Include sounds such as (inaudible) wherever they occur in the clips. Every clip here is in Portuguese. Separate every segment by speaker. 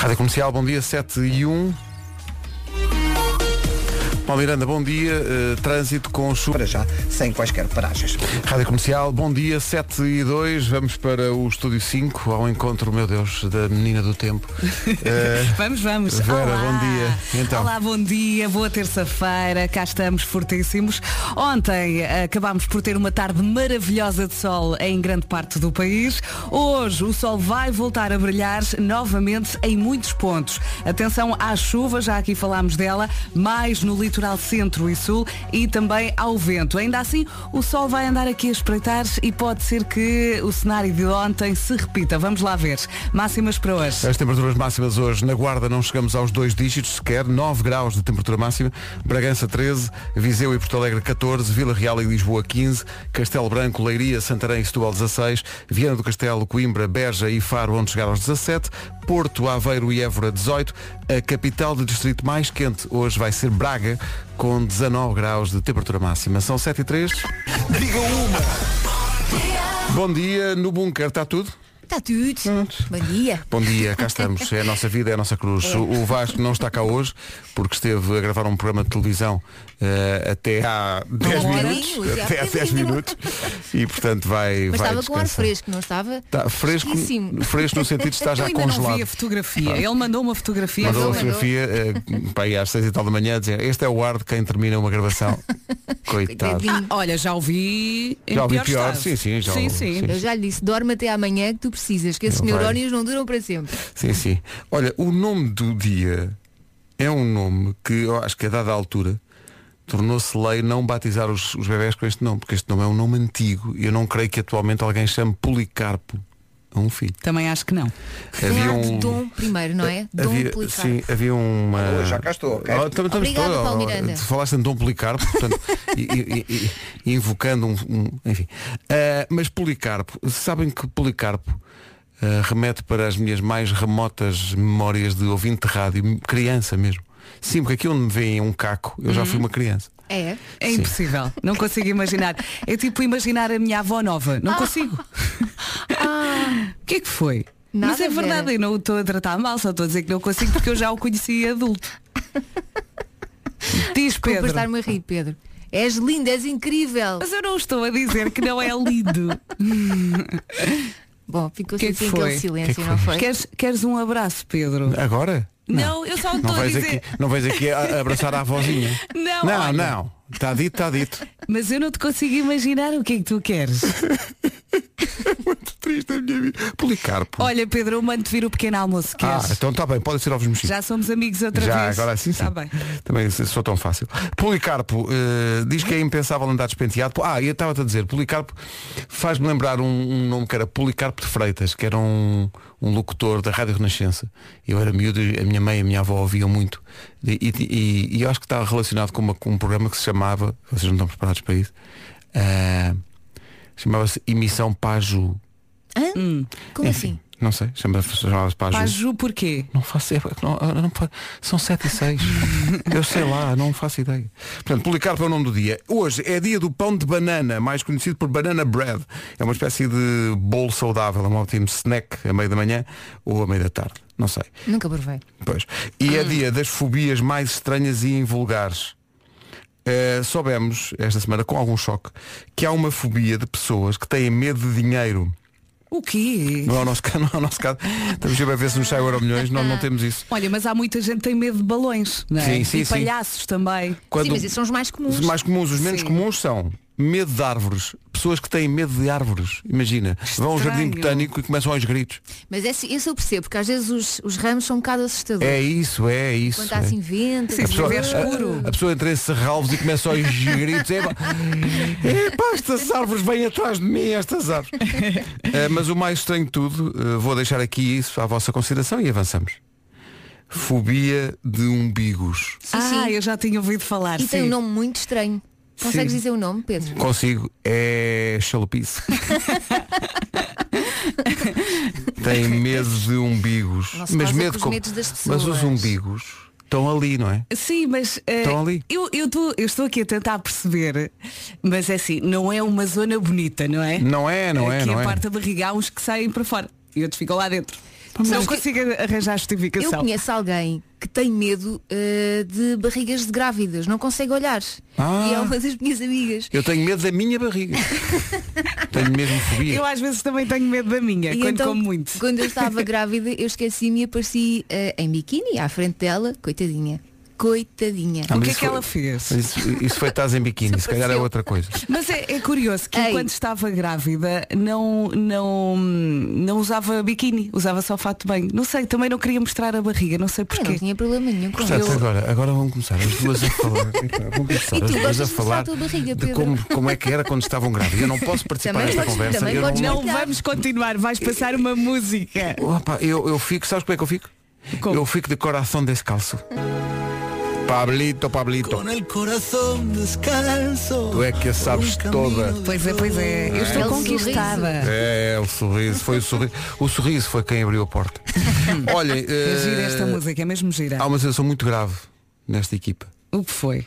Speaker 1: Rádio Comercial, bom dia, 7 e 1. Paulo Miranda, bom dia. Uh, trânsito com chuva.
Speaker 2: Para já, sem quaisquer paragens.
Speaker 1: Rádio Comercial, bom dia, 7 e 2. Vamos para o Estúdio 5, ao encontro, meu Deus, da menina do tempo.
Speaker 3: Uh, (laughs) vamos, vamos.
Speaker 1: Vera, Olá. bom dia.
Speaker 3: Então. Olá, bom dia, boa terça-feira, cá estamos fortíssimos. Ontem acabámos por ter uma tarde maravilhosa de sol em grande parte do país. Hoje o sol vai voltar a brilhar novamente em muitos pontos. Atenção à chuva, já aqui falámos dela, mais no litoral litoral centro e sul e também ao vento. Ainda assim, o sol vai andar aqui a espreitar e pode ser que o cenário de ontem se repita. Vamos lá ver. Máximas para hoje.
Speaker 1: As temperaturas máximas hoje na Guarda não chegamos aos dois dígitos sequer, 9 graus de temperatura máxima, Bragança 13, Viseu e Porto Alegre 14, Vila Real e Lisboa 15, Castelo Branco, Leiria, Santarém e Setúbal 16, Viana do Castelo, Coimbra, Beja e Faro onde chegar aos 17, Porto, Aveiro e Évora 18, a capital do distrito mais quente hoje vai ser Braga, com 19 graus de temperatura máxima. São 7 e 3. Diga uma! Bom dia, no bunker, está tudo?
Speaker 4: Está tudo. Bom dia.
Speaker 1: Bom dia, cá estamos. É a nossa vida, é a nossa cruz. É. O Vasco não está cá hoje porque esteve a gravar um programa de televisão uh, até há 10 minutos. Até há 10 minutos. E portanto vai.
Speaker 4: Mas
Speaker 1: vai
Speaker 4: estava com ar fresco, não estava?
Speaker 1: Está fresco, fresco no sentido de estar (laughs) já congelado. Não vi
Speaker 3: a fotografia. Ele mandou uma fotografia.
Speaker 1: Mandou uma fotografia uh, para aí às 6 e tal da manhã a dizer este é o ar de quem termina uma gravação. (laughs) Coitado.
Speaker 3: Ah, olha, já ouvi.
Speaker 1: Já ouvi pior, sim, sim, já
Speaker 3: sim, sim.
Speaker 1: sim.
Speaker 4: Eu já lhe disse, dorme até amanhã que tu precisas, que esses neurónios não duram para sempre.
Speaker 1: Sim, sim. Olha, o nome do dia é um nome que eu acho que a dada altura tornou-se lei não batizar os, os bebés com este nome, porque este nome é um nome antigo e eu não creio que atualmente alguém chame Policarpo a um filho.
Speaker 3: Também acho que não.
Speaker 4: Havia um Dom primeiro, não é? Dom
Speaker 1: havia, Policarpo. Sim, havia uma.
Speaker 2: Oh, já cá estou, ok.
Speaker 4: Oh, estamos, Obrigada, Paulo Miranda.
Speaker 1: Falaste em Dom Policarpo, portanto, (laughs) e, e, e, invocando um, um enfim. Uh, mas Policarpo, sabem que Policarpo uh, remete para as minhas mais remotas memórias de ouvinte de rádio, criança mesmo. Sim, porque aqui onde me vem um caco, eu já fui uma criança.
Speaker 4: É?
Speaker 3: É Sim. impossível. Não consigo imaginar. É tipo imaginar a minha avó nova. Não ah. consigo. (laughs) Ah. O que é que foi? Nada Mas é verdade, eu não estou a tratar mal, só estou a dizer que não consigo porque eu já o conheci adulto. (laughs) Diz Pedro.
Speaker 4: estar-me a rir, Pedro. És lindo, és incrível.
Speaker 3: Mas eu não estou a dizer que não é lindo. (laughs)
Speaker 4: Bom, ficou-se que assim aquele silêncio, que que não foi?
Speaker 3: Queres, queres um abraço, Pedro?
Speaker 1: Agora?
Speaker 3: Não, eu só estou a dizer...
Speaker 1: Aqui, não vais aqui a abraçar a avózinha. (laughs)
Speaker 3: Não,
Speaker 1: não, olha. não. Está dito, está dito.
Speaker 3: Mas eu não te consigo imaginar o que é que tu queres. (laughs)
Speaker 1: Muito triste a minha vida. Policarpo.
Speaker 3: Olha, Pedro, eu mando-te vir o pequeno almoço.
Speaker 1: Queres? Ah, então está bem, pode ser ovos mexidos.
Speaker 3: Já somos amigos outra
Speaker 1: Já,
Speaker 3: vez.
Speaker 1: agora sim, sim.
Speaker 3: Tá bem.
Speaker 1: Também sou tão fácil. Policarpo uh, diz que é impensável andar despenteado. Ah, eu estava-te a dizer, Policarpo faz-me lembrar um, um, nome que era Policarpo de Freitas, que era um, um locutor da Rádio Renascença. Eu era miúdo, a minha mãe e a minha avó ouviam muito. E, e, e eu acho que estava relacionado com, uma, com um programa que se chamava, vocês não estão preparados para isso, uh, chamava-se Emissão Paju.
Speaker 4: Hã? Hum. Como Enfim, assim?
Speaker 1: Não sei, chamava-se Paju.
Speaker 3: Paju porquê?
Speaker 1: Não faço ideia. Não, não, são 7 e 6. (laughs) Eu sei lá, não faço ideia. Portanto, Policarpo é o nome do dia. Hoje é dia do pão de banana, mais conhecido por banana bread. É uma espécie de bolo saudável, é um ótimo snack a meio da manhã ou a meio da tarde. Não sei.
Speaker 4: Nunca provei.
Speaker 1: Pois. E é dia das fobias mais estranhas e invulgares. Uh, soubemos esta semana, com algum choque, que há uma fobia de pessoas que têm medo de dinheiro.
Speaker 3: O quê?
Speaker 1: Não é o nosso, (laughs) não é o nosso caso. Estamos a ver se nos sai o Euro Milhões, não, não temos isso.
Speaker 3: Olha, mas há muita gente que tem medo de balões, não é?
Speaker 1: Sim, sim,
Speaker 3: e palhaços também.
Speaker 4: Quando... Sim, mas esses são os mais comuns.
Speaker 1: Os mais comuns, os menos sim. comuns são medo de árvores. Pessoas que têm medo de árvores. Imagina, Estranho. vão ao jardim botânico e começam aos gritos.
Speaker 4: Mas é, isso eu percebo, porque às vezes os, os ramos são um bocado assustadores.
Speaker 1: É isso, é isso.
Speaker 4: Quando há é. assim vento,
Speaker 3: Sim, a, pessoa, a,
Speaker 1: a, pessoa entra em serralvos e começa aos gritos. É, pá, estas árvores vêm atrás de mim, estas árvores. é, (laughs) mas o mais estranho de tudo, uh, vou deixar aqui isso à vossa consideração e avançamos. Fobia de umbigos.
Speaker 3: Sim, ah, sim. eu já tinha ouvido falar.
Speaker 4: E
Speaker 3: sim.
Speaker 4: tem um nome muito estranho. Consegues Sim. dizer o nome, Pedro?
Speaker 1: Consigo. É chalupice. (laughs) Tem medo de umbigos.
Speaker 4: mas medo com... Mas
Speaker 1: os umbigos estão ali, não é?
Speaker 3: Sim, mas uh,
Speaker 1: estão ali.
Speaker 3: Eu, eu, tô, eu estou aqui a tentar perceber, mas é assim, não é uma zona bonita, não é?
Speaker 1: Não é, não é.
Speaker 3: Aqui
Speaker 1: não
Speaker 3: a
Speaker 1: é.
Speaker 3: parte da barriga há uns que saem para fora e outros ficam lá dentro. Não consigo arranjar
Speaker 4: Eu
Speaker 3: justificação.
Speaker 4: conheço alguém que tem medo eh, de barrigas de grávidas, não consegue olhar.
Speaker 1: Ah.
Speaker 4: E é uma das minhas amigas.
Speaker 1: Eu tenho medo da minha barriga. (laughs) tenho mesmo fobia.
Speaker 3: Eu às vezes também tenho medo da minha,
Speaker 4: E
Speaker 3: quando
Speaker 4: então,
Speaker 3: como muito.
Speaker 4: quando eu estava (laughs) grávida, eu esqueci-me e apareci eh, em biquíni à frente dela, coitadinha. Coitadinha.
Speaker 1: Ah,
Speaker 3: O que é que
Speaker 1: foi-
Speaker 3: ela fez?
Speaker 1: Isso, isso foi estás em biquíni, se calhar é outra coisa.
Speaker 3: Mas é, é curioso que eu,
Speaker 4: Ei.
Speaker 3: quando estava grávida não, não, não usava biquíni, usava só fato de banho. Não sei, também não queria mostrar a barriga, não sei
Speaker 4: Eu não
Speaker 3: porquê.
Speaker 4: tinha problema nenhum com
Speaker 1: Portanto,
Speaker 4: isso.
Speaker 1: agora, agora vamos começar as duas a falar. (laughs) Vamos começar
Speaker 4: E tu
Speaker 1: as duas a
Speaker 4: de
Speaker 1: falar
Speaker 4: tua barriga,
Speaker 1: de como, como é que era quando estavam grávidos. Eu não posso participar
Speaker 4: podes-
Speaker 1: conversa. eu não,
Speaker 3: Não vamos continuar, vais passar uma música.
Speaker 1: Opa, eu, eu fico, sabes como é que eu fico?
Speaker 3: Como?
Speaker 1: Eu fico de coração descalço. Pablito, Pablito.
Speaker 5: el corazón descalzo.
Speaker 1: Tu é que a sabes toda.
Speaker 3: Pois é, pois é. Eu estou
Speaker 4: É
Speaker 3: conquistada.
Speaker 1: É, o sorriso, foi o sorriso. O sorriso foi quem abriu a porta. (laughs) Olhem,
Speaker 3: É gira
Speaker 1: eh,
Speaker 3: esta música, é mesmo gira.
Speaker 1: há uma sensação muito grave nesta equipa.
Speaker 3: O que foi?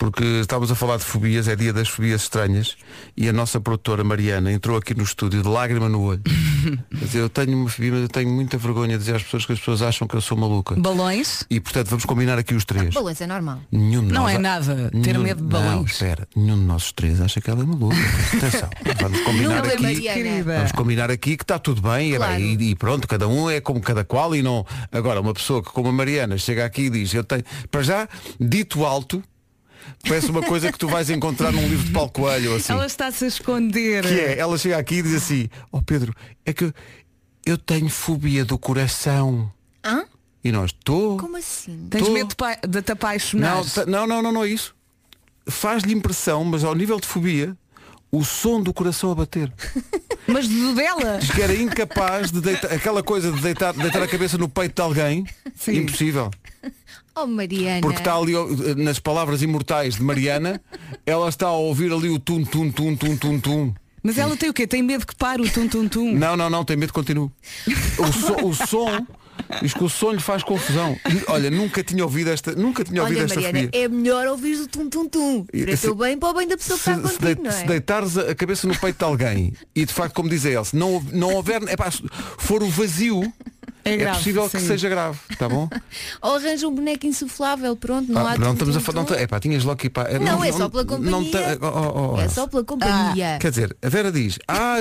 Speaker 1: Porque estávamos a falar de fobias, é dia das fobias estranhas, e a nossa produtora Mariana entrou aqui no estúdio de lágrima no olho. (laughs) Dizer, eu tenho uma fobia, mas eu tenho muita vergonha de dizer às pessoas que as pessoas acham que eu sou maluca.
Speaker 3: Balões?
Speaker 1: E portanto vamos combinar aqui os três.
Speaker 4: Balões é normal.
Speaker 1: Nenhum de
Speaker 3: Não
Speaker 1: nós
Speaker 3: é
Speaker 1: a-
Speaker 3: nada ter
Speaker 1: nenhum-
Speaker 3: medo de
Speaker 1: Não,
Speaker 3: balões.
Speaker 1: espera, nenhum de nós três acha que ela é maluca. (laughs) Atenção, vamos combinar
Speaker 4: Não
Speaker 1: aqui. Vamos combinar aqui que está tudo bem, é
Speaker 4: Claro.
Speaker 1: bem, e, e pronto, cada um é como cada qual e não. Agora, uma pessoa que como a Mariana chega aqui e diz, eu tenho. Para já, dito alto, parece uma coisa que tu vais encontrar num livro de Paulo Coelho ou assim.
Speaker 3: Ela está-se a esconder.
Speaker 1: Que é, ela chega aqui e diz assim, ó oh Pedro, é que eu tenho fobia do coração.
Speaker 4: Hã?
Speaker 1: E nós, estou.
Speaker 4: Como assim?
Speaker 3: Tens
Speaker 1: Tô-
Speaker 3: medo de, te apaixonar.
Speaker 1: Não, não, não, não é isso. Faz-lhe impressão, mas ao nível de fobia, o som do coração a bater. (laughs)
Speaker 3: Mas do dela.
Speaker 1: Diz que era incapaz de deitar, aquela coisa de deitar, deitar a cabeça no peito de alguém,
Speaker 3: Sim.
Speaker 1: impossível.
Speaker 4: Oh Mariana.
Speaker 1: Porque está ali nas palavras imortais de Mariana, (laughs) ela está a ouvir ali o tum tum tum tum tum tum.
Speaker 3: Mas ela tem o quê? Tem medo que pare o tum-tum-tum.
Speaker 1: Não, não, não, tem medo, continua. O, so- o som, diz que o som lhe faz confusão. E, Olha, nunca tinha ouvido esta, nunca tinha ouvido
Speaker 4: Olha
Speaker 1: esta
Speaker 4: Mariana,
Speaker 1: fobia.
Speaker 4: é melhor ouvir o tum-tum-tum. Para o
Speaker 1: Se-
Speaker 4: teu bem, para o bem da pessoa que está
Speaker 1: se,
Speaker 4: contigo,
Speaker 1: deit-
Speaker 4: não
Speaker 1: se
Speaker 4: é?
Speaker 1: deitares a cabeça no peito de alguém e de facto, como diz a Elsa, não, não houver, é pá, se for o vazio,
Speaker 3: É
Speaker 1: é,
Speaker 3: grave,
Speaker 1: possível que
Speaker 3: sim.
Speaker 1: seja grave, tá bom? (laughs)
Speaker 4: Ou arranja um boneco insuflável, pronto, não
Speaker 1: Ah,
Speaker 4: há
Speaker 1: não estamos a falar, não, é pá, tinhas logo que ir para.
Speaker 4: Não, é só pela companhia.
Speaker 1: tem- oh, oh, oh,
Speaker 4: É
Speaker 1: Elsa.
Speaker 4: só pela companhia.
Speaker 1: Quer dizer, a Vera diz, ah,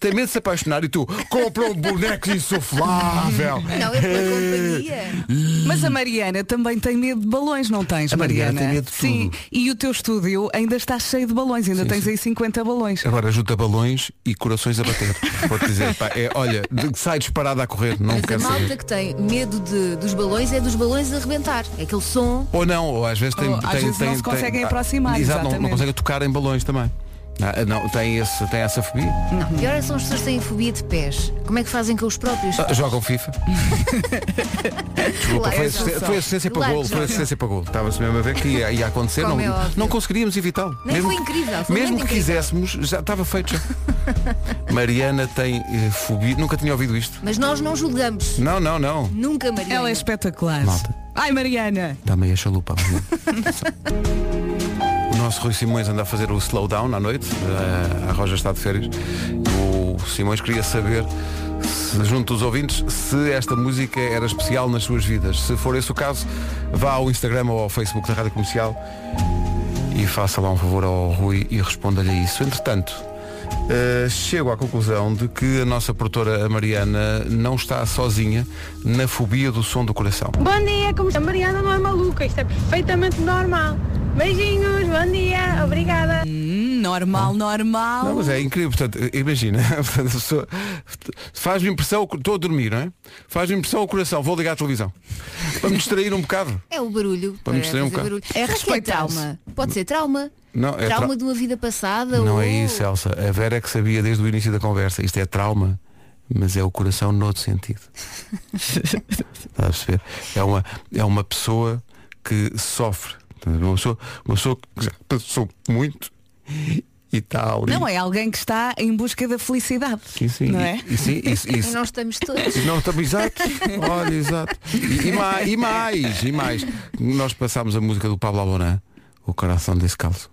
Speaker 1: tem medo de se apaixonar e tu compra um boneco insuflável. (laughs)
Speaker 4: Não, é pela companhia. (laughs)
Speaker 3: Mas a Mariana também tem medo de balões, não tens,
Speaker 1: A Mariana
Speaker 3: Mariana?
Speaker 1: tem medo de
Speaker 3: Sim,
Speaker 1: tudo.
Speaker 3: e o teu estúdio ainda está cheio de balões, ainda tens aí 50 balões.
Speaker 1: Agora junta balões e corações a bater. Vou-te dizer, pá, é, olha, sai disparada a correr, não
Speaker 4: A malta
Speaker 1: saber.
Speaker 4: que tem medo de, dos balões é dos balões a rebentar. É aquele som.
Speaker 1: Ou não, ou às vezes tem.
Speaker 3: Ou às
Speaker 1: tem,
Speaker 3: vezes não
Speaker 1: tem-
Speaker 3: se
Speaker 1: tem-
Speaker 3: conseguem aproximar,
Speaker 1: Exato, não, não conseguem tocar em balões também. Ah, não, tem, esse, tem essa fobia.
Speaker 4: Não, pior são as pessoas que têm fobia de pés. Como é que fazem com os próprios?
Speaker 1: Ah, jogam FIFA. (laughs) Desculpa, foi, assistência,
Speaker 4: só.
Speaker 1: foi assistência para gol. Foi assistência para gol. Estava-se mesmo a ver que ia, ia acontecer.
Speaker 4: Como
Speaker 1: Não,
Speaker 4: é
Speaker 1: não conseguiríamos evitá-lo.
Speaker 4: Nem
Speaker 1: mesmo,
Speaker 4: foi incrível, foi
Speaker 1: mesmo que
Speaker 4: incrível.
Speaker 1: quiséssemos, já estava feito já. (laughs) Mariana tem eh, fobia. Nunca tinha ouvido isto.
Speaker 4: Mas nós não julgamos.
Speaker 1: Não, não, não.
Speaker 4: Nunca, Mariana.
Speaker 3: Ela é espetacular.
Speaker 1: Malta.
Speaker 3: Ai, Mariana.
Speaker 1: Dá meia chalupa. Mariana. (laughs) nosso Rui Simões anda a fazer o slowdown à noite. Eh, a Roja está de férias. O Simões queria saber se, junto dos ouvintes se esta música era especial nas suas vidas. Se for esse o caso, vá ao Instagram ou ao Facebook da Rádio Comercial e faça lá um favor ao Rui e responda-lhe isso. Entretanto, eh, chego à conclusão de que a nossa produtora Mariana não está sozinha na fobia do som do coração.
Speaker 6: Bom dia, como está? Mariana não é maluca, isto é perfeitamente normal. Beijinhos, bom dia, obrigada.
Speaker 3: Hum, normal, normal.
Speaker 1: Não, mas é incrível, portanto, imagina, (laughs) portanto, a pessoa- faz-me impressão, estou a dormir, não é? Faz-me impressão ao coração, vou ligar a televisão. Para me distrair um bocado.
Speaker 4: É o barulho.
Speaker 1: Para me
Speaker 4: para
Speaker 1: distrair um bocado.
Speaker 4: barulho.
Speaker 3: É respeitar-se.
Speaker 4: trauma. Pode ser trauma.
Speaker 1: Não, é
Speaker 4: trauma
Speaker 1: tra-
Speaker 4: de uma vida passada.
Speaker 1: Não
Speaker 4: ou...
Speaker 1: é isso, Elsa. A Vera é que sabia desde o início da conversa. Isto é trauma, mas é o coração noutro sentido. (laughs) Estás a perceber? É uma, é uma pessoa que sofre. Uma pessoa, uma pessoa que já passou muito e está ali.
Speaker 3: Não é alguém que está em busca da felicidade.
Speaker 1: Sim, sim.
Speaker 3: Não
Speaker 1: E-
Speaker 3: é?
Speaker 1: E, sim, isso,
Speaker 4: E
Speaker 1: isso,
Speaker 4: nós estamos todos.
Speaker 1: Não, estamos exato. Olha, exato. E, e mais, e mais, e mais. Nós passámos a música do Pablo Alborán, o coração descalço.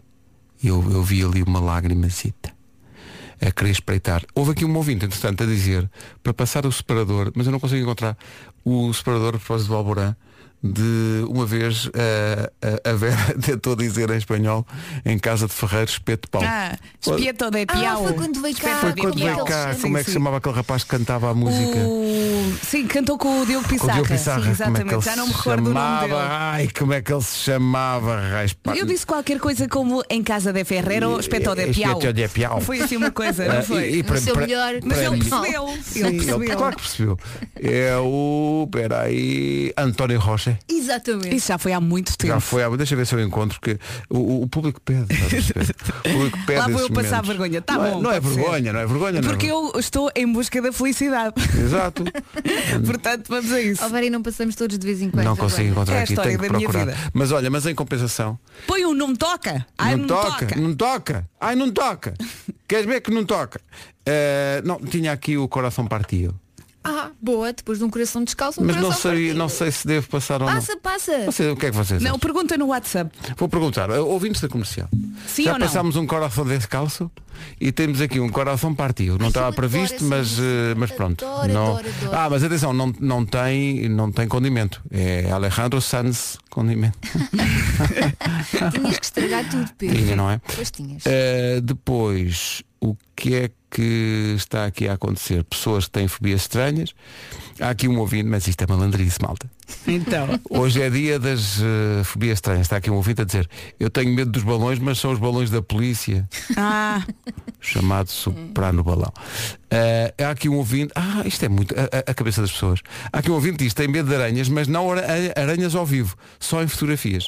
Speaker 1: E eu, eu vi ali uma lagrimazita. a querer espreitar. Houve aqui um ouvinte, entretanto, a dizer para passar o separador, mas eu não consigo encontrar o separador a propósito do Alborã de uma vez eh, a, a Vera (laughs) tentou dizer em espanhol em casa de Ferreiro espeto de pau.
Speaker 3: Ah, espieto de
Speaker 4: Ah,
Speaker 3: piau.
Speaker 4: foi quando veio cá.
Speaker 1: Foi quando
Speaker 4: como é
Speaker 1: veio cá,
Speaker 4: se
Speaker 1: como é que se
Speaker 3: Sim,
Speaker 1: chamava aquele rapaz que cantava a música?
Speaker 3: O... Sim, cantou com o Diogo
Speaker 1: Com o
Speaker 3: Pissarra.
Speaker 1: Diogo Pissarra,
Speaker 3: Sim,
Speaker 1: como é que
Speaker 3: exatamente.
Speaker 1: ele
Speaker 3: Já não me
Speaker 1: se
Speaker 3: recordo o nome
Speaker 1: chamava?
Speaker 3: dele.
Speaker 1: Ai, como é que ele se chamava.
Speaker 3: Eu disse qualquer coisa como em casa de Ferreiro, espeto de piau.
Speaker 1: Espeto de piau.
Speaker 3: Foi assim uma coisa,
Speaker 1: Ah,
Speaker 3: não foi?
Speaker 1: e- e para- para-
Speaker 4: melhor.
Speaker 3: Mas
Speaker 1: para
Speaker 3: ele percebeu.
Speaker 1: Sim,
Speaker 3: Ele
Speaker 1: ele,
Speaker 3: percebeu.
Speaker 1: claro que percebeu. É o. Peraí. António Rocha.
Speaker 4: Exatamente.
Speaker 3: Isso já foi há muito tempo.
Speaker 1: Já foi, há- deixa eu ver se eu encontro, porque o, o público pede. (laughs) O público pede
Speaker 3: Lá vou eu passar vergonha. Tá
Speaker 1: não é,
Speaker 3: bom,
Speaker 1: não é
Speaker 3: pode ser.
Speaker 1: vergonha, não é vergonha, não.
Speaker 3: Porque eu estou em busca da felicidade.
Speaker 1: Exato. (laughs)
Speaker 3: Portanto, vamos a isso.
Speaker 4: E não passamos todos de vez em quando.
Speaker 1: Não
Speaker 4: agora.
Speaker 1: consigo encontrar
Speaker 3: É a
Speaker 1: aqui,
Speaker 3: história
Speaker 1: tenho que
Speaker 3: da minha
Speaker 1: procurar.
Speaker 3: vida.
Speaker 1: Mas olha, mas em compensação,
Speaker 3: Põe um não me toca. Ai,
Speaker 1: não, toca, não toca. Ai, não toca. (laughs) Queres ver que não toca? Eh, não, tinha aqui o coração partido.
Speaker 4: Ah, boa, depois de um coração descalço, um
Speaker 1: Mas não
Speaker 4: coração
Speaker 1: sei,
Speaker 4: partido.
Speaker 1: não sei se devo passar ou
Speaker 4: Passa, passa.
Speaker 1: não. Não sei o que é que vocês
Speaker 3: Não,
Speaker 1: acham?
Speaker 3: pergunta no WhatsApp.
Speaker 1: Vou perguntar, eh, ouvintes da comercial.
Speaker 3: Sim
Speaker 1: Já
Speaker 3: ou não?
Speaker 1: passámos um coração descalço e temos aqui um coração partido. Não
Speaker 4: Ai,
Speaker 1: estava
Speaker 4: eu adoro
Speaker 1: previsto,
Speaker 4: essa
Speaker 1: mas,
Speaker 4: música.
Speaker 1: eh, mas pronto.
Speaker 4: Adoro,
Speaker 1: não...
Speaker 4: adoro, adoro.
Speaker 1: Ah, mas atenção, não, não, tem, não tem condimento. É Alejandro Sanz condimento. (laughs)
Speaker 4: Tinhas que estragar tudo, Pedro.
Speaker 1: Tinha, não é?
Speaker 4: Pois tinhas.
Speaker 1: Uh, depois, o que é que está aqui a acontecer? Pessoas que têm fobias estranhas. Há aqui um ouvinte, mas isto é malandrice, malta.
Speaker 3: Então.
Speaker 1: Hoje é dia das uh, fobias estranhas. Está aqui um ouvinte a dizer, eu tenho medo dos balões, mas são os balões da polícia.
Speaker 3: Ah,
Speaker 1: chamado soprano balão. Uh, há aqui um ouvinte, ah, isto é muito a, a- cabeça das pessoas. Há aqui um ouvinte que diz, tem medo de aranhas, mas não ara- aranhas ao vivo, só em fotografias.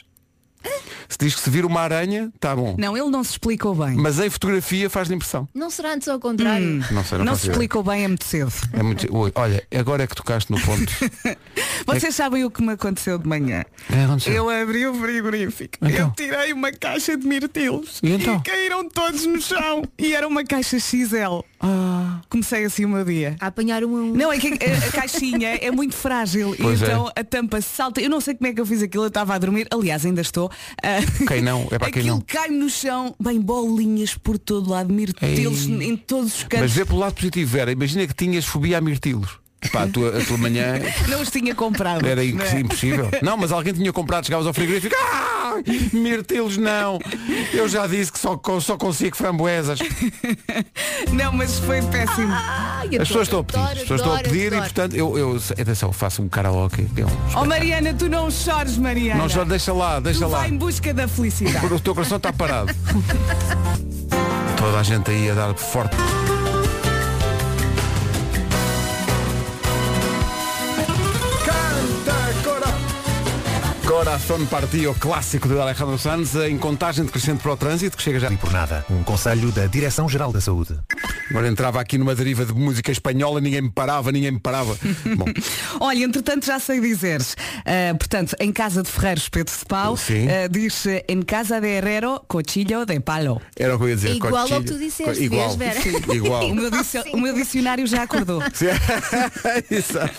Speaker 1: Se diz que se vir uma aranha, está bom.
Speaker 3: não, ele não se explicou bem.
Speaker 1: Mas em fotografia faz-lhe impressão.
Speaker 4: Não será antes ao contrário?
Speaker 3: Hum.
Speaker 1: Não sei, não,
Speaker 3: Não se
Speaker 1: ideia.
Speaker 3: explicou bem, é muito cedo.
Speaker 1: É muito... Oi, olha, agora é que tocaste no ponto. (laughs)
Speaker 3: Vocês sabem o que me aconteceu de manhã?
Speaker 1: É, aconteceu.
Speaker 3: Eu abri o frigorífico.
Speaker 1: Então?
Speaker 3: Eu tirei uma caixa de mirtilos.
Speaker 1: E então?
Speaker 3: caíram todos no chão. E era uma caixa XL.
Speaker 1: Ah.
Speaker 3: Comecei assim o meu dia.
Speaker 4: A apanhar um um.
Speaker 3: Não, é que a, a caixinha é muito frágil
Speaker 1: Pois
Speaker 3: e
Speaker 1: é.
Speaker 3: então a tampa salta. Eu não sei como é que eu fiz aquilo, eu estava a dormir, aliás ainda estou. Ah,
Speaker 1: Quem não? É para quem
Speaker 3: aquilo
Speaker 1: não.
Speaker 3: cai no chão, bem bolinhas por todo lado, mirtilos
Speaker 1: Ei.
Speaker 3: em todos os
Speaker 1: Mas
Speaker 3: cantos.
Speaker 1: vê pelo lado positivo, Vera. Imagina que tinhas fobia a mirtilos. Pá, a tua, a tua manhã
Speaker 3: Não os tinha comprado.
Speaker 1: era
Speaker 3: não é?
Speaker 1: impossível. Não, mas alguém tinha comprado, chegavas ao frigorífico. Ah, mirtilos não. Eu já disse que só, só consigo framboesas.
Speaker 3: Não, mas foi péssimo.
Speaker 4: Ai,
Speaker 1: As pessoas estão a
Speaker 4: adoro,
Speaker 1: pedir, as pessoas estão a
Speaker 4: adoro,
Speaker 1: pedir e portanto eu, eu atenção, faço um karaoke. é um-
Speaker 3: Oh Mariana, tu não chores, Mariana.
Speaker 1: Não só deixa lá, deixa
Speaker 3: tu
Speaker 1: lá.
Speaker 3: vai em busca da felicidade.
Speaker 1: O teu coração está parado. Toda a gente aí a dar forte. Coração Partido, clássico de Alejandro Sanz, em contagem decrescente para o trânsito, que chega já.
Speaker 7: E por nada, um conselho da Direção-Geral da Saúde.
Speaker 1: Agora entrava aqui numa deriva de música espanhola, ninguém me parava, ninguém me parava. (laughs) Bom,
Speaker 3: Olha, entretanto já sei dizer. Ah, portanto, em casa de Ferreiros Pedro de Pau, ah, diz em casa de Herrero, cochillo de palo.
Speaker 1: era o que eu ia dizer.
Speaker 4: Igual ao
Speaker 1: cochilho.
Speaker 4: que tu disseste,
Speaker 1: Igual.
Speaker 4: Vera?
Speaker 1: Igual. (laughs)
Speaker 3: O meu, dicio- o meu dicionário já acordou. (laughs)
Speaker 1: Exato.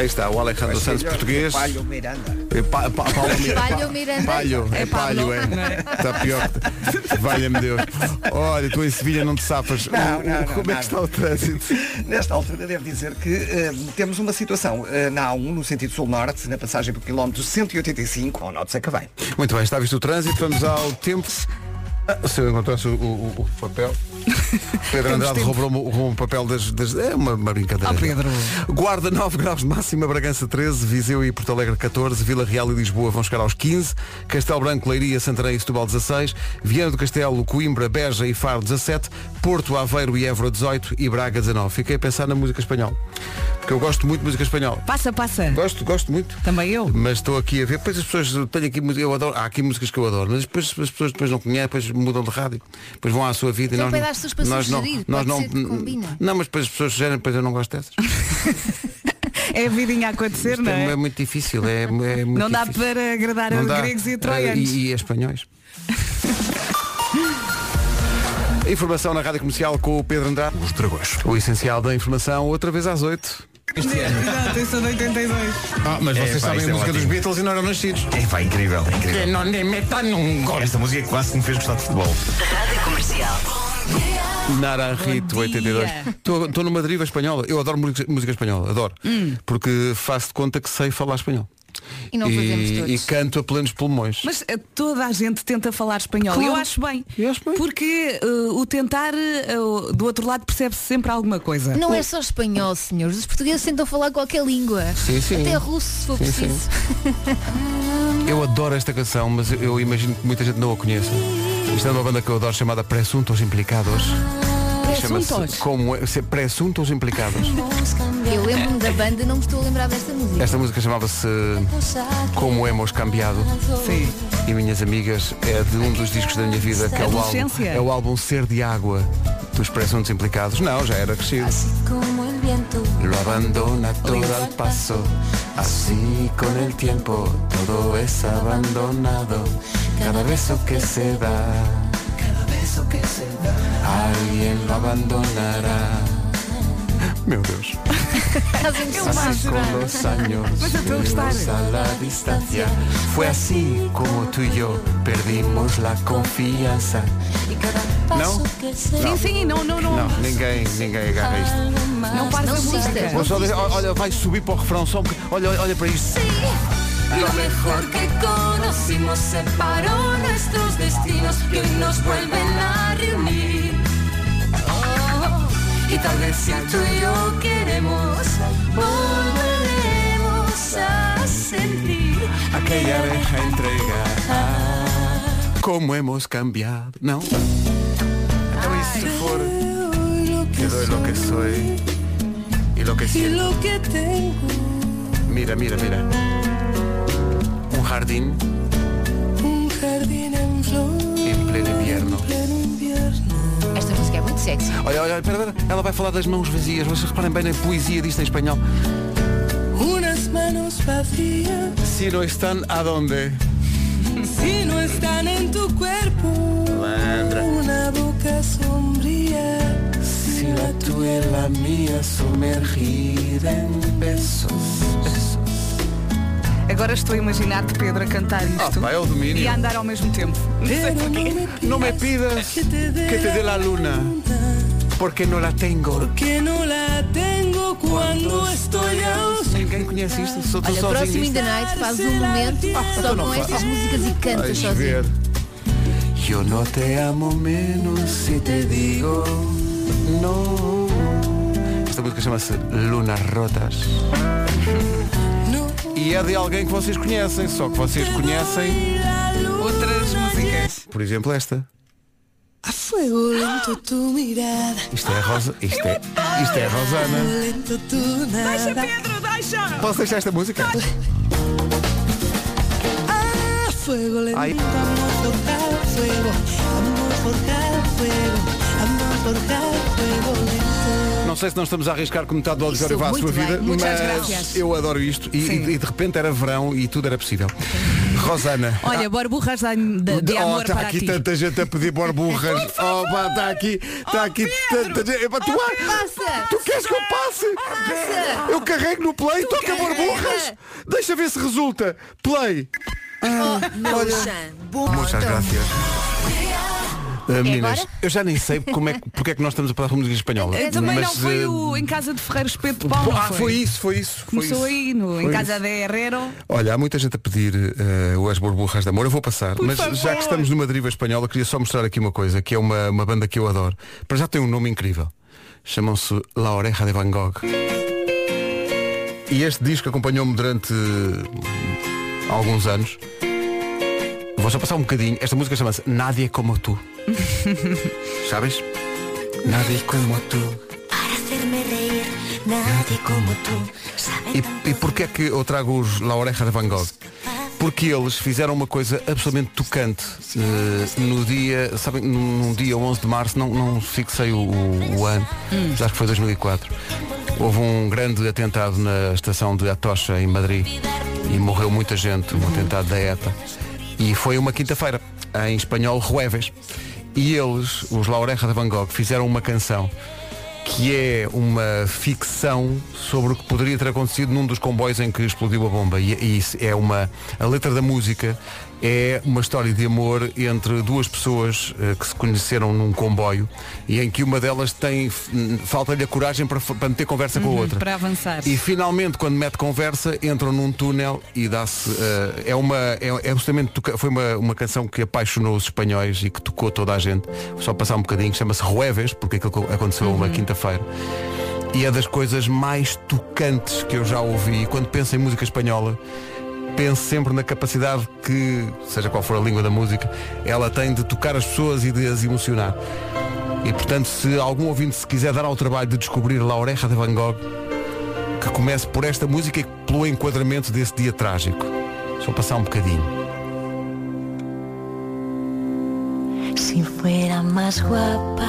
Speaker 1: Aí está, o Alejandro Santos português.
Speaker 2: Palho Miranda.
Speaker 1: É pa, pa, Paulo Mir-
Speaker 4: Palho
Speaker 1: pa-
Speaker 4: Miranda.
Speaker 1: Palho, é
Speaker 3: É
Speaker 1: palho, é.
Speaker 3: não é?
Speaker 1: Está pior. Valha-me Deus. Olha, tu em Sevilha não te safas.
Speaker 2: Não, não, não,
Speaker 1: Como é
Speaker 2: nada.
Speaker 1: que está o trânsito?
Speaker 2: Nesta altura devo dizer que eh, temos uma situação eh, na A1, no sentido sul-norte, na passagem pelo quilómetro 185, ao norte de Sacavém.
Speaker 1: Muito bem, está visto o trânsito, vamos ao tempo. Ah, se eu encontrasse o, o- o papel. (laughs) Pedro Andrade roubou o papel das, das- É uma, uma brincadeira.
Speaker 3: Oh, Pedro.
Speaker 1: Guarda 9 graus de máxima, Bragança 13, Viseu e Porto Alegre 14, Vila Real e Lisboa vão chegar aos 15, Castelo Branco, Leiria, Santarém e Setúbal 16, Viana do Castelo, Coimbra, Beja e Faro 17, Porto, Aveiro e Évora 18 e Braga 19. Fiquei a pensar na música espanhola. Porque eu gosto muito de música espanhola.
Speaker 3: Passa, passa.
Speaker 1: Gosto, gosto muito.
Speaker 3: Também eu.
Speaker 1: Mas estou aqui a ver, depois as pessoas tenho aqui música, eu adoro, há aqui músicas que eu adoro, mas depois as pessoas depois não conhecem, depois mudam de rádio, depois vão à sua vida
Speaker 4: Então
Speaker 1: e nós não-
Speaker 4: pessoas para
Speaker 1: nós não,
Speaker 4: sugerir,
Speaker 1: nós não,
Speaker 4: ser que combina.
Speaker 1: não, mas depois as pessoas sugerem, depois eu não gosto dessas. (laughs)
Speaker 3: É a vidinha a acontecer,
Speaker 1: Isto
Speaker 3: não
Speaker 1: é,
Speaker 3: é?
Speaker 1: é muito difícil, é, é muito
Speaker 3: Não dá
Speaker 1: difícil.
Speaker 3: para agradar
Speaker 1: Não
Speaker 3: a
Speaker 1: dá.
Speaker 3: gregos e
Speaker 1: Eh,
Speaker 3: troianos.
Speaker 1: E, e a espanhóis. (laughs) Informação na Rádio Comercial com o Pedro Andrade.
Speaker 7: Os dragões.
Speaker 1: O essencial da informação, outra vez às 8.
Speaker 3: Exato, eu sou de 82.
Speaker 1: Ah, mas
Speaker 8: É,
Speaker 1: vocês
Speaker 8: pá,
Speaker 1: sabem a
Speaker 8: é
Speaker 1: música dos. Beatles e não eram nascidos.
Speaker 8: É pá, incrível, incrível.
Speaker 1: não lhe meta num gol.
Speaker 8: Esta música quase que me fez gostar de futebol.
Speaker 9: Rádio Comercial.
Speaker 1: Naranjito
Speaker 3: Bom
Speaker 1: 82.
Speaker 3: dia.
Speaker 1: Estou numa deriva espanhola. Eu adoro música, música espanhola, adoro.
Speaker 3: Hum.
Speaker 1: Porque faço de conta que sei falar espanhol.
Speaker 4: E não fazemos
Speaker 1: e,
Speaker 4: todos.
Speaker 1: e canto a plenos pulmões.
Speaker 3: Mas eh, toda a gente tenta falar espanhol.
Speaker 1: Claro.
Speaker 3: Eu acho bem.
Speaker 1: Eu acho bem.
Speaker 3: Porque eh, o tentar, eh, o- do outro lado, percebe-se sempre alguma coisa.
Speaker 4: Não é só espanhol, senhores. Os portugueses tentam falar qualquer língua.
Speaker 1: Sim, sim.
Speaker 4: Até russo, se for
Speaker 1: Sim, sim.
Speaker 4: preciso.
Speaker 1: Eu adoro esta canção, mas eu, eu imagino que muita gente não a conheça. Isto é uma banda que eu adoro chamada Presuntos Implicados. Chama-se
Speaker 3: Presuntos?
Speaker 1: Como é, se- Presuntos Implicados.
Speaker 4: Eu lembro-me da banda, não me estou a lembrar desta música.
Speaker 1: Esta música chamava-se Como Hemos Cambiado.
Speaker 3: Sim.
Speaker 1: E minhas amigas, é de um dos discos da minha vida, que é o álbum, é o álbum Ser de Água dos Presuntos Implicados. Não, já era crescido. Lo abandona todo al paso, así con el tiempo todo es abandonado. Cada beso que se da, beso que se da, alguien lo abandonará. Meu Deus. (laughs) Así con los años,
Speaker 3: Mas eu estou a
Speaker 1: la distancia. Fue así como tú y yo perdimos la confianza. Não?
Speaker 3: Sim, sim, não, não, não.
Speaker 1: Não, ninguém, ninguém agarra isto.
Speaker 3: Não pares
Speaker 4: Não
Speaker 3: a música.
Speaker 1: olha, vai subir para o refrão só um. Olha, olha para isto.
Speaker 9: Lo mejor que conocimos separó nuestros destinos que hoy nos vuelven a reunir. Oh, y tal vez si tú y yo queremos, volveremos a sentir
Speaker 1: Aquella vieja entrega. Como hemos cambiado. E for? Te doy lo que soy y lo que siento. Mira, mira, mira. Un jardín en pleno invierno.
Speaker 4: Esta música é muito sexy.
Speaker 1: Olha, olha, espera, espera. Ela vai falar das mãos vazias. Vocês reparem bem na poesia disto em espanhol.
Speaker 5: Unas manos vacías
Speaker 1: Si no están, ¿a dónde?
Speaker 5: si no están en tu cuerpo. Una boca sombría.
Speaker 1: Si la tuya y la mía sumergida en besos.
Speaker 3: Agora estou a imaginar-te, Pedro, a cantar isto.
Speaker 1: Ah, pá, é o domínio.
Speaker 3: E a andar ao mesmo tempo. Não sei porquê.
Speaker 1: No me pidas que te dé la luna, porque no la tengo.
Speaker 5: Que no la tengo cuando estoy ausente.
Speaker 1: Ninguém conhece isto, sou tu
Speaker 4: Olha,
Speaker 1: sozinho.
Speaker 4: próximo in the night faz um momento só
Speaker 1: então não
Speaker 4: com estas músicas e canta
Speaker 1: Vais
Speaker 4: sozinho.
Speaker 1: ver. Yo no te amo menos si te digo no. Esta música chama-se Lunas Rotas. E é de alguém que vocês conhecem, só que vocês conhecem,
Speaker 3: Outras músicas.
Speaker 1: por exemplo, esta.
Speaker 5: A fuego lento tu mirada.
Speaker 1: Isto é a Rosa. Isto é, isto é a Rosana.
Speaker 5: Lento tu nada.
Speaker 3: Pedro, deixa!
Speaker 1: Posso deixar esta música?
Speaker 5: A fuego lento.
Speaker 1: Ay.
Speaker 5: Vamos a forjar fuego. Vamos a forjar fuego. Vamos a forjar
Speaker 1: sei se nós estamos a arriscar com metade do auditório vá à sua
Speaker 4: bem.
Speaker 1: vida,
Speaker 3: Muitas
Speaker 1: mas
Speaker 3: graças.
Speaker 1: eu adoro isto e, e de repente era verão e tudo era possível. Rosana.
Speaker 3: Olha, borburras de, de,
Speaker 1: oh,
Speaker 3: amor
Speaker 1: está
Speaker 3: para
Speaker 1: aqui
Speaker 3: ti.
Speaker 1: tanta gente a pedir borburras. (laughs) oh, pá, está aqui, está aqui tanta gente. Epá, tu, ah,
Speaker 4: Passa!
Speaker 1: tu queres que eu passe?
Speaker 4: Passa!
Speaker 1: Eu carrego no play, toca
Speaker 4: carrega.
Speaker 1: borburras. Deixa ver se resulta. Play. Ah, olha. Muitas graças. Ah, meninas,
Speaker 4: agora?
Speaker 1: eu já nem sei como é, que- (laughs) porque é que nós estamos a falar de música espanhola.
Speaker 3: Eh, Também não
Speaker 1: mas,
Speaker 3: foi
Speaker 1: eh,
Speaker 3: o em casa de Ferreiro Espeto de Pau, não
Speaker 1: Ah,
Speaker 3: foi?
Speaker 1: foi isso, foi isso. foi
Speaker 3: Começou
Speaker 1: isso.
Speaker 3: aí no, em
Speaker 1: Foi
Speaker 3: casa
Speaker 1: isso.
Speaker 3: de Herrero.
Speaker 1: Olha, há muita gente a pedir uh, as borburras de amor. Eu vou passar, mas
Speaker 3: favor.
Speaker 1: já que estamos numa deriva espanhola, queria só mostrar aqui uma coisa, que é uma, uma banda que eu adoro. Para já tem um nome incrível. Chamam-se La Oreja de Van Gogh. E este disco acompanhou-me durante uh, alguns anos. Vou só passar um bocadinho. Esta música chama-se Nadie como tu. (laughs) Sabes? Nadie como tu. E, e porquê é que eu trago os La Oreja de Van Gogh? Porque eles fizeram uma coisa absolutamente tocante eh, no dia, sabem, num, dia 11 de março, não, não fixei o, o- o ano, mas acho que foi 2004. Houve um grande atentado na estação de Atocha, em Madrid, e morreu muita gente, um atentado da ETA. E foi uma quinta-feira, em espanhol, Jueves. E eles, os La Oreja de Van Gogh, fizeram uma canção que é uma ficção sobre o que poderia ter acontecido num dos comboios em que explodiu a bomba. E, e é uma. A letra da música é uma história de amor entre duas pessoas eh, que se conheceram num comboio e em que uma delas tem falta-lhe a coragem para, para meter conversa com a
Speaker 3: Uhum,
Speaker 1: outra.
Speaker 3: para avançar.
Speaker 1: E finalmente, quando mete conversa, entram num túnel e dá-se. eh, é uma. É, é toca- foi uma, uma canção que apaixonou os espanhóis e que tocou toda a gente. Vou só passar um bocadinho, chama-se Rueves, porque aquilo aconteceu uma quinta-feira. E é das coisas mais tocantes que eu já ouvi. E quando penso em música espanhola, penso sempre na capacidade que, seja qual for a língua da música, ela tem de tocar as pessoas e de as emocionar. E portanto, se algum ouvinte se quiser dar ao trabalho de descobrir La Oreja de Van Gogh, que comece por esta música e pelo enquadramento desse dia trágico. Só passar um bocadinho.
Speaker 10: Si fuera más guapa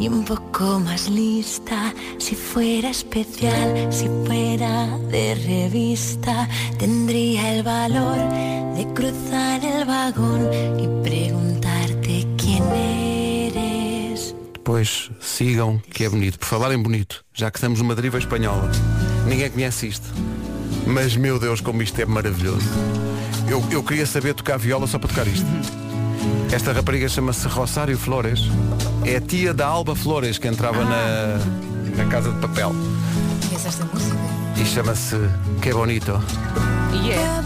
Speaker 10: y un poco más lista, si fuera especial, si fuera de revista, tendría el valor de cruzar el vagón y preguntarte quién eres.
Speaker 1: Depois sigam, que é bonito. Por falar em bonito, já que estamos numa deriva espanhola, ninguém conhece isto. Mas meu Deus, como isto é maravilhoso. Eu, eu queria saber tocar viola só para tocar isto. Esta rapariga chama-se Rosário Flores. É a tia da Alba Flores que entrava na, na casa de papel.
Speaker 4: Conheces esta música?
Speaker 1: E chama-se Que Bonito.
Speaker 3: E é.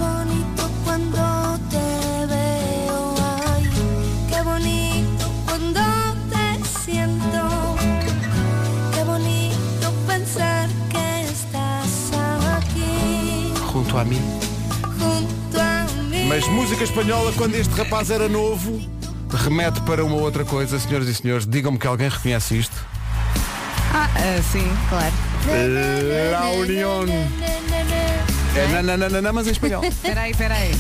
Speaker 10: Estás aquí
Speaker 1: Junto a mim.
Speaker 10: junto a mí.
Speaker 1: Mas música espanhola, quando este rapaz era novo, remete para uma outra coisa. Senhoras e senhores, digam-me que alguém reconhece isto.
Speaker 3: Ah, ah, sim.
Speaker 4: Claro.
Speaker 1: La Unión. É nananana, mas em espanhol. (laughs)
Speaker 3: Espera aí, espera aí.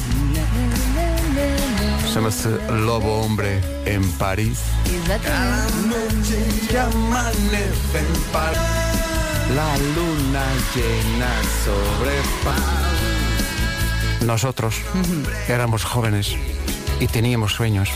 Speaker 1: Chama-se Lobo Hombre em Paris.
Speaker 4: Exatamente.
Speaker 1: La luna llena sobre Nosotros éramos jóvenes y teníamos sueños.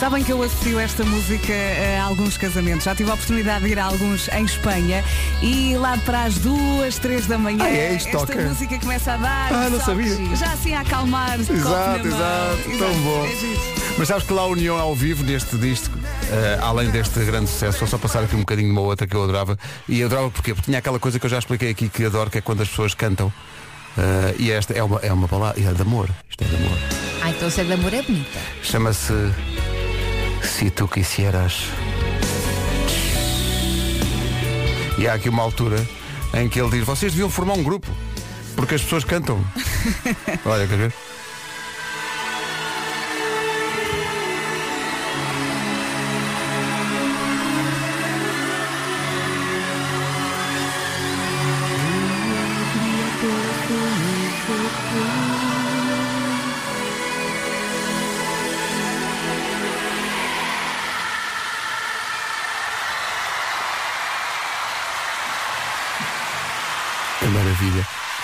Speaker 3: Sabem que eu associo esta música a alguns casamentos. Já tive a oportunidade de ir a alguns em Espanha e lá para as duas, três da manhã
Speaker 1: Ah, é? Isto
Speaker 3: esta
Speaker 1: toca?
Speaker 3: música começa a dar.
Speaker 1: Ah, não sabia.
Speaker 3: Já assim a acalmar.
Speaker 1: Exato,
Speaker 3: mão.
Speaker 1: exato, tão bom.
Speaker 3: É.
Speaker 1: Mas sabes que lá a União ao vivo neste disco, eh, além deste grande sucesso, vou só passar aqui um bocadinho de uma outra que eu adorava. E eu adorava porquê? Porque tinha aquela coisa que eu já expliquei aqui que adoro, que é quando as pessoas cantam. Eh, e esta é uma, é uma palavra, é de amor. Isto é de amor.
Speaker 4: Ah, então se é de amor é bonita.
Speaker 1: Chama-se Se Tu Quisieras. E há aqui uma altura em que ele diz, vocês deviam formar um grupo, porque as pessoas cantam. (laughs) Olha, quer ver?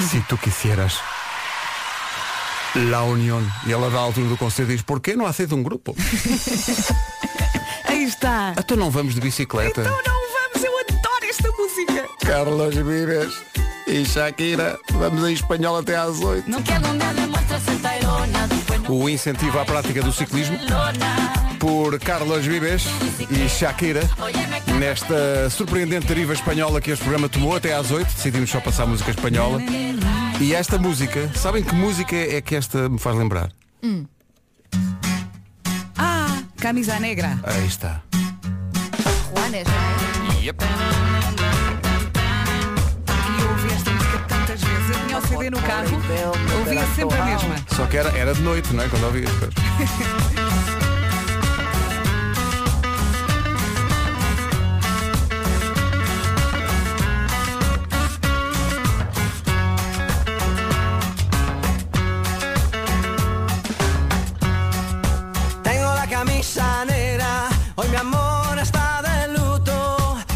Speaker 1: Se tu quisieras. La Unión. E ela dá a altura do conselho diz, por que não aceita um grupo? (laughs)
Speaker 3: Aí está.
Speaker 1: Então não vamos de bicicleta.
Speaker 3: Então não vamos, eu adoro esta música.
Speaker 1: Carlos Vives e Shakira. Vamos em espanhol até às 8.
Speaker 10: No que donde demuestras esta irona, después no
Speaker 1: O incentivo à prática do ciclismo por Carlos Vives e Shakira. Nesta surpreendente deriva espanhola que este programa tomou até às 8, decidimos só passar música espanhola. E esta música, sabem que música é que esta me faz lembrar?
Speaker 3: Ah, camisa negra.
Speaker 1: Aí está.
Speaker 4: Juanes, é?
Speaker 3: E eu ouvi esta música tantas vezes. Eu tinha o CD no carro, ouvia sempre a mesma.
Speaker 1: Só que era, era de noite, não é? Quando ouvi (laughs)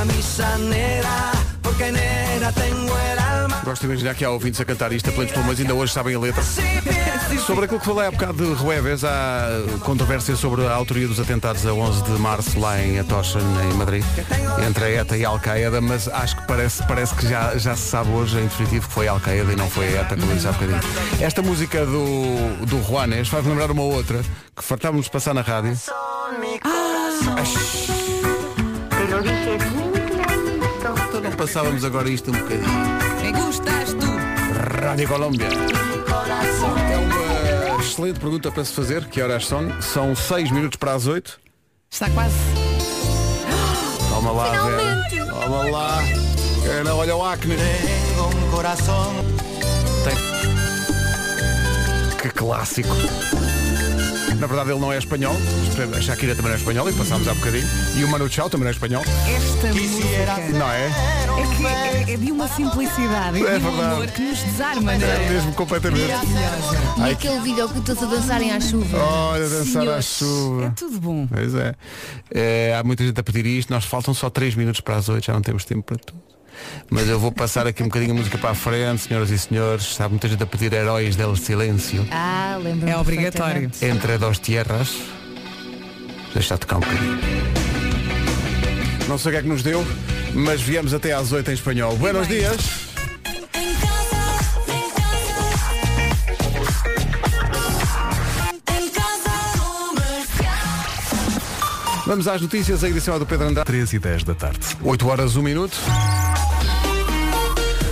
Speaker 5: camisa negra, porque negra tengo el alma.
Speaker 1: Gosto de imaginar que há ouvintes a cantar isto a plenos pulmões, ainda hoje sabem a letra. Sobre aquilo que falei há bocado de Rueves, há controvérsia sobre a autoria dos atentados a 11 de março lá em Atocha, em Madrid, entre a ETA e a Al-Qaeda, mas acho que parece, parece que já, já se sabe hoje em definitivo que foi a Al-Qaeda e não foi a ETA, como eu disse há bocadinho. Esta música do, do Juanes faz lembrar uma outra que fartávamos de passar na rádio. Então não passávamos agora isto um bocadinho.
Speaker 3: Me gustas tu.
Speaker 1: Rádio Colômbia. É uma excelente pergunta para se fazer. Que horas são? São 6 minutos para as 8.
Speaker 3: Está quase.
Speaker 1: Toma lá,
Speaker 10: Finalmente.
Speaker 1: Vera. Toma lá. Não, olha o acne. Tem. Que clássico. Na verdade ele não é espanhol. A Shakira também não é espanhola e passámos há bocadinho. E o Manu Chao também não é espanhol.
Speaker 3: Esta música
Speaker 1: Não é?
Speaker 3: é, que é, é de uma simplicidade e
Speaker 1: É
Speaker 3: de um
Speaker 1: verdade.
Speaker 3: amor que nos desarma, não
Speaker 1: É
Speaker 3: é?
Speaker 1: mesmo completamente.
Speaker 4: E
Speaker 1: Ai,
Speaker 4: aquele vídeo que todos a dançarem à chuva.
Speaker 1: Olha, dançar à
Speaker 4: Senhores.
Speaker 1: chuva.
Speaker 3: É tudo bom.
Speaker 1: Pois é. É, Há muita gente a pedir isto. Nós faltam só 3 minutos para as 8, já não temos tempo para tudo. Mas eu vou passar aqui um bocadinho a música para a frente, senhoras e senhores. Há muita gente a pedir Heróis del Silêncio.
Speaker 4: Ah, lembro
Speaker 3: É obrigatório.
Speaker 1: Entre dos tierras. Deixa tocar um bocadinho. Não sei o que é que nos deu, mas viemos até às 8 em espanhol. Buenos
Speaker 3: bem.
Speaker 1: dias. Vamos às notícias, a edição é do Pedro Andrade.
Speaker 7: 13 e 10 da tarde.
Speaker 1: 8 horas, 1 minuto.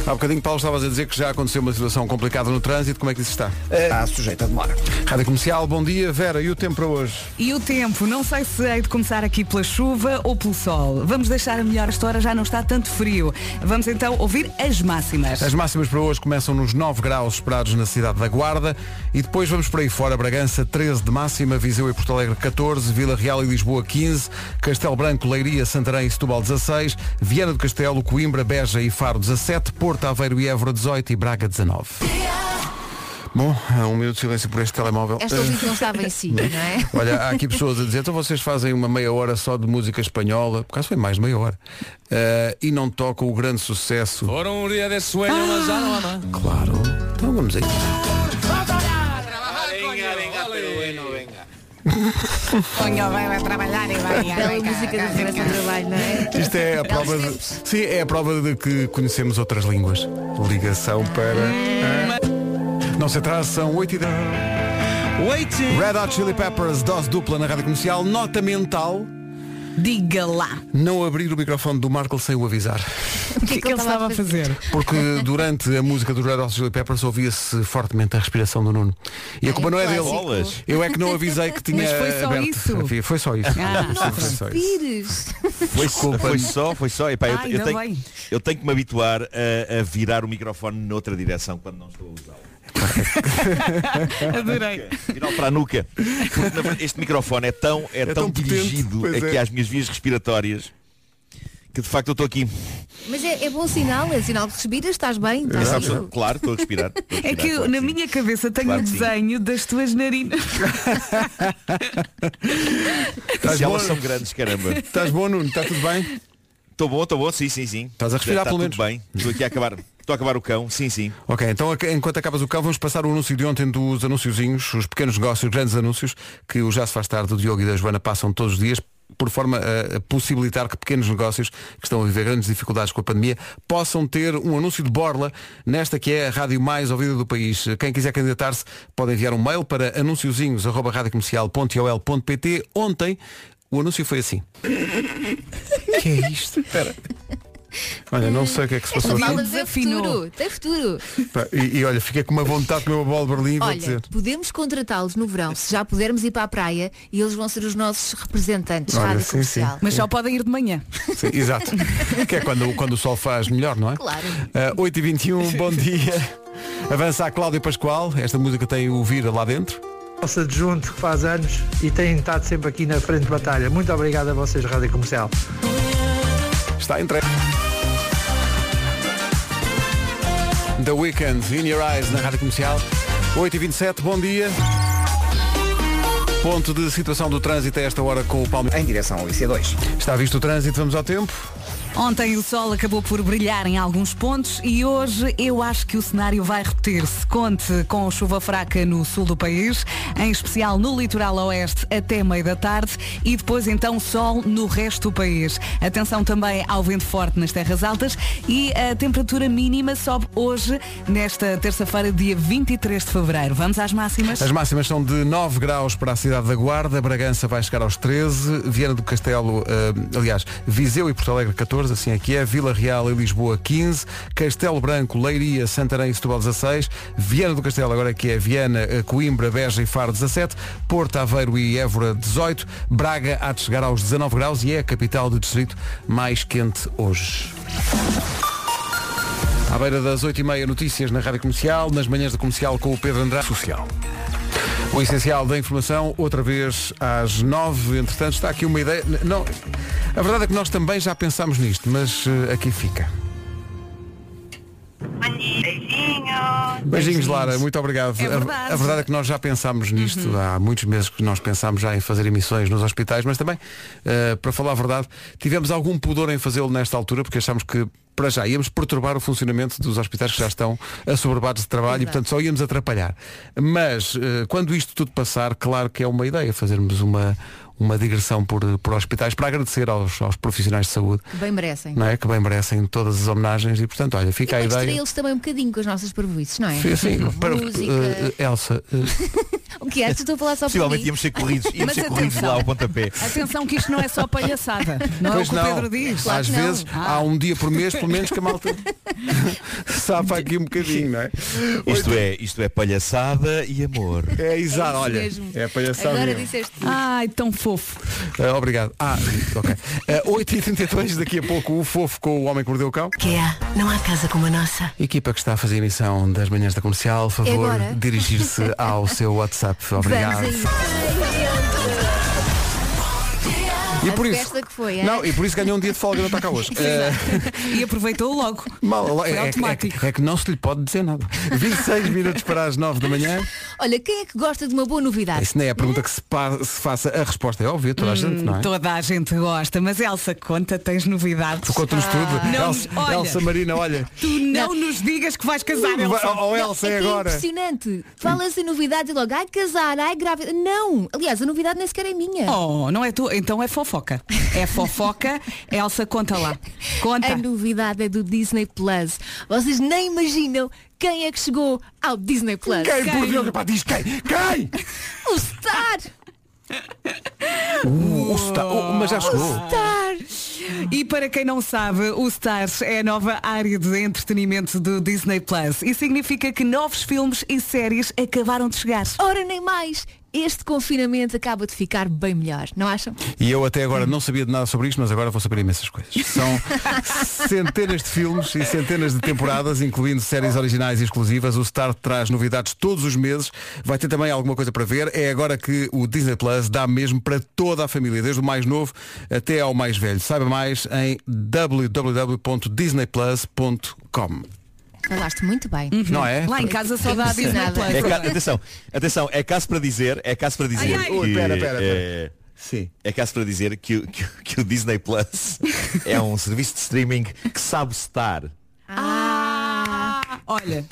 Speaker 1: Há bocadinho, Paulo, estavas a dizer que já aconteceu uma situação complicada no trânsito. Como é que isso está?
Speaker 2: Está sujeita a demora.
Speaker 1: Rádio Comercial, bom dia. Vera, e o tempo para hoje?
Speaker 3: E o tempo, não sei se hei de começar aqui pela chuva ou pelo sol. Vamos deixar a melhor hora, já não está tanto frio. Vamos então ouvir as máximas.
Speaker 1: As máximas para hoje começam nos 9 graus esperados na cidade da Guarda e depois vamos por aí fora. Bragança 13 de máxima, Viseu e Porto Alegre 14, Vila Real e Lisboa 15, Castelo Branco, Leiria, Santarém e Setúbal 16, Viana do Castelo, Coimbra, Beja e Faro 17, Porto Aveiro e Évora 18 e Braga 19. Bom, há um minuto de silêncio por este telemóvel.
Speaker 4: Esta ouvinte não estava em si, não é? (laughs)
Speaker 1: Olha, há aqui pessoas a dizer, então vocês fazem uma meia hora só de música espanhola, por acaso foi mais de meia hora, eh, e não tocam o grande sucesso.
Speaker 11: Por un día de sueño más ya no mamá.
Speaker 1: Claro. Então vamos aí.
Speaker 3: Ponha, vai, vai trabalhar e vai.
Speaker 4: Bela música ao trabalho, não é?
Speaker 1: Isto é a prova de. Sim, é a prova de que conhecemos outras línguas. Ligação para. Não se atrasa, são 8 e 10. Red Hot Chili Peppers, dose dupla na rádio comercial, nota mental.
Speaker 3: Diga lá.
Speaker 1: Não abrir o microfone do Marco sem o avisar.
Speaker 3: O que é que ele estava a fazer?
Speaker 1: Porque (laughs) durante a música dos Red Hot Chili Peppers ouvia-se fortemente a respiração do Nuno. E a culpa não é dele.
Speaker 8: Bolas.
Speaker 1: Eu é que não avisei que tinha
Speaker 3: Mas foi só
Speaker 1: aberto.
Speaker 3: isso?
Speaker 1: Foi só isso.
Speaker 3: Ah,
Speaker 1: Foi só isso.
Speaker 8: Foi, só, foi só, foi só. Epá, eu, eu tenho, eu tenho que me habituar a, a virar o microfone noutra direção quando não estou a usá-lo. (laughs)
Speaker 3: Adorei.
Speaker 8: Virá-lo para a nuca. Porque, este microfone é tão, é
Speaker 1: tão
Speaker 8: tão,
Speaker 1: potente,
Speaker 8: dirigido aqui
Speaker 1: é.
Speaker 8: às minhas vias respiratórias que de facto eu estou aqui.
Speaker 4: Mas é, é bom sinal, é sinal que respiras, estás bem, estás
Speaker 8: Sabe,
Speaker 4: seguro.
Speaker 8: Claro, estou a respirar. a
Speaker 3: É
Speaker 8: respirar,
Speaker 3: que
Speaker 8: claro
Speaker 3: na
Speaker 8: sim.
Speaker 3: minha cabeça tenho
Speaker 8: Claro
Speaker 3: o
Speaker 8: que sim.
Speaker 3: desenho das tuas narinas.
Speaker 1: Estás
Speaker 8: Se elas
Speaker 1: bom?
Speaker 8: são grandes, caramba.
Speaker 1: Estás bom, Nuno? Está tudo bem?
Speaker 8: Estou bom, estou bom, sim, sim, sim.
Speaker 1: Estás a respirar,
Speaker 8: Está
Speaker 1: pelo
Speaker 8: tudo bem. Estou aqui a acabar. Estou a acabar o cão, sim, sim.
Speaker 1: Ok, então enquanto acabas o cão, vamos passar o anúncio de ontem dos anunciozinhos, os pequenos negócios, os grandes anúncios, que o Já se faz tarde do Diogo e da Joana passam todos os dias, por forma a, a possibilitar que pequenos negócios que estão a viver grandes dificuldades com a pandemia possam ter um anúncio de borla nesta que é a rádio mais ouvida do país. Quem quiser candidatar-se pode enviar um mail para anunciozinhos.radiocomercial.ol.pt Ontem o anúncio foi assim. (laughs) que é isto? Espera. Olha, não sei o que é que se
Speaker 4: Esta
Speaker 1: passou
Speaker 4: mala
Speaker 1: aqui.
Speaker 4: tem futuro, tem futuro.
Speaker 1: E, e olha, fiquei com uma vontade de comer uma bola de Berlim, vou
Speaker 4: Olha,
Speaker 1: dizer.
Speaker 4: podemos contratá-los no verão, se já pudermos ir para a praia e eles vão ser os nossos representantes
Speaker 1: Olha,
Speaker 4: rádio
Speaker 1: sim,
Speaker 4: comercial.
Speaker 1: sim.
Speaker 3: Mas só podem ir de manhã.
Speaker 1: Sim, exato. que é quando, quando o sol faz melhor, não é?
Speaker 4: Claro.
Speaker 1: Ah, 8h21, bom dia. Avança a Cláudia Pascoal. Esta música tem o Vira lá dentro.
Speaker 12: Nosso adjunto que faz anos e tem estado sempre aqui na frente de batalha. Muito obrigado a vocês, Rádio Comercial.
Speaker 1: Está entregue. The Weekend, In Your Eyes, na Rádio Comercial. 8h27, bom dia. Ponto de situação do trânsito a esta hora com o Palme.
Speaker 2: Em direção ao IC2.
Speaker 1: Está visto o trânsito, vamos ao tempo.
Speaker 3: Ontem o sol acabou por brilhar em alguns pontos e hoje eu acho que o cenário vai repetir-se. Conte com chuva fraca no sul do país, em especial no litoral oeste até meio da tarde e depois então sol no resto do país. Atenção também ao vento forte nas terras altas e a temperatura mínima sobe hoje, nesta terça-feira, dia 23 de fevereiro. Vamos às máximas?
Speaker 1: As máximas são de 9 graus para a cidade da Guarda, Bragança vai chegar aos 13, Viana do Castelo, eh, aliás, Viseu e Porto Alegre 14, assim aqui é, Vila Real e Lisboa 15, Castelo Branco, Leiria, Santarém e Setúbal 16, Viana do Castelo agora aqui é Viana, eh, Coimbra, Beja e Faro 17, Porto Aveiro e Évora 18, Braga há de chegar aos 19 graus e é a capital do distrito mais quente hoje. À beira das 8h30 notícias na Rádio Comercial, nas manhãs da Comercial com o Pedro Andrade. Social. O essencial da informação, outra vez às 9 entretanto, está aqui uma ideia. Não, a verdade é que nós também já pensámos nisto, mas eh, aqui fica. Beijinhos, Lara, muito obrigado.
Speaker 3: É
Speaker 1: A-
Speaker 3: verdade.
Speaker 1: a, verdade é que nós já pensámos nisto, há muitos meses que nós pensámos já em fazer emissões nos hospitais, mas também, eh, para falar a verdade, tivemos algum pudor em fazê-lo nesta altura, porque achámos que para já íamos perturbar o funcionamento dos hospitais que já estão assoberbados de trabalho e portanto só íamos atrapalhar. Mas eh, quando isto tudo passar, claro que é uma ideia fazermos uma, uma digressão por, por hospitais para agradecer aos, aos profissionais de saúde,
Speaker 4: Bem merecem.
Speaker 1: não é? Que bem merecem todas as homenagens e portanto, olha,
Speaker 4: E
Speaker 1: fica
Speaker 4: para
Speaker 1: a ideia.
Speaker 4: distraí-los também um bocadinho com as nossas prejuízos, não é?
Speaker 1: Sim, sim, (laughs) para,
Speaker 4: Música.
Speaker 1: eh, Elsa, eh, (laughs)
Speaker 4: O que é? Estou a falar só para
Speaker 8: Possivelmente
Speaker 4: mim.
Speaker 8: íamos ser corridos, íamos (laughs)
Speaker 3: Mas
Speaker 8: ser corridos
Speaker 3: atenção.
Speaker 8: lá ao pontapé.
Speaker 3: Atenção que isto não é só palhaçada. Não
Speaker 1: pois
Speaker 3: é o que
Speaker 1: não.
Speaker 3: o Pedro diz.
Speaker 4: Claro
Speaker 1: Às
Speaker 4: que não.
Speaker 1: vezes
Speaker 3: Ah.
Speaker 1: há um dia por mês, pelo menos que a malta (laughs) safa aqui um bocadinho, não é?
Speaker 8: Isto é, isto é palhaçada e amor.
Speaker 1: É exato,
Speaker 4: isso
Speaker 1: olha.
Speaker 4: mesmo.
Speaker 1: É palhaçada.
Speaker 4: Agora
Speaker 1: mesmo.
Speaker 4: disseste tudo.
Speaker 3: Ai, tão fofo.
Speaker 1: Ah, obrigado. Ah, ok. Uh, 8h32, daqui a pouco o fofo com o homem que mordeu o cão.
Speaker 10: Que é? Não há casa como a nossa.
Speaker 1: Equipa que está a fazer a emissão das manhãs da comercial, favor,
Speaker 4: agora?
Speaker 1: dirigir-se (laughs) ao seu WhatsApp. Obrigado. E
Speaker 4: A
Speaker 1: por isso.
Speaker 4: festa que foi, é?
Speaker 1: Não, e por isso ganhou um dia de folga não está cá hoje. (laughs) Eh,
Speaker 3: E aproveitou logo.
Speaker 1: mal-
Speaker 3: Foi
Speaker 1: é, é-
Speaker 3: automático.
Speaker 1: é que não se lhe pode dizer nada. 26 (laughs) minutos para as 9 da manhã.
Speaker 4: Olha, quem é que gosta de uma boa novidade?
Speaker 1: Isso nem é a pergunta que se, pa- se faça. A resposta é óbvia, toda a gente, não é?
Speaker 3: Toda a gente gosta, mas Elsa, conta, tens novidades.
Speaker 1: Tu conta-nos tudo.
Speaker 3: Não,
Speaker 1: Elsa,
Speaker 3: olha.
Speaker 1: Elsa Marina, olha.
Speaker 3: Tu não, nos digas que vais casar, Elsa.
Speaker 1: Oh, Elsa, é
Speaker 4: é que
Speaker 1: agora.
Speaker 4: É impressionante. Fala-se em novidade e logo, ai casar, ai grávida. Não, aliás, a novidade nem sequer é minha.
Speaker 3: Oh, não é tu, então é fofoca. É fofoca, Elsa, conta lá. Conta.
Speaker 4: A novidade é do Disney Plus. Vocês nem imaginam quem é que chegou ao Disney Plus.
Speaker 1: Quem, por Deus, pá, diz quem? Quem?
Speaker 4: O Star!
Speaker 1: O, o Star- o- mas já chegou.
Speaker 4: Star!
Speaker 3: E para quem não sabe, o Stars é a nova área de entretenimento do Disney Plus e significa que novos filmes e séries acabaram de chegar.
Speaker 4: Ora, nem mais. Este confinamento acaba de ficar bem melhor, não acham?
Speaker 1: E eu até agora não sabia de nada sobre isto, mas agora vou saber imensas coisas. São (laughs) centenas de filmes e centenas de temporadas, incluindo séries originais e exclusivas. O Star traz novidades todos os meses. Vai ter também alguma coisa para ver. É agora que o Disney Plus dá mesmo para toda a família, desde o mais novo até ao mais velho. Saiba mais em www.disneyplus.com.
Speaker 4: Falaste muito bem.
Speaker 1: Não é?
Speaker 3: Lá em casa só dá Disney
Speaker 4: Impressionada.
Speaker 3: Plus.
Speaker 8: É ca- (laughs) atenção, atenção, é caso para dizer, é caso para dizer
Speaker 3: Ai, ai.
Speaker 8: que,
Speaker 1: Ui, pera, pera, pera.
Speaker 8: é,
Speaker 1: Sim.
Speaker 8: é caso para dizer que, o- que, que o Disney Plus é um (laughs) serviço de streaming que sabe estar,
Speaker 3: Ah, olha,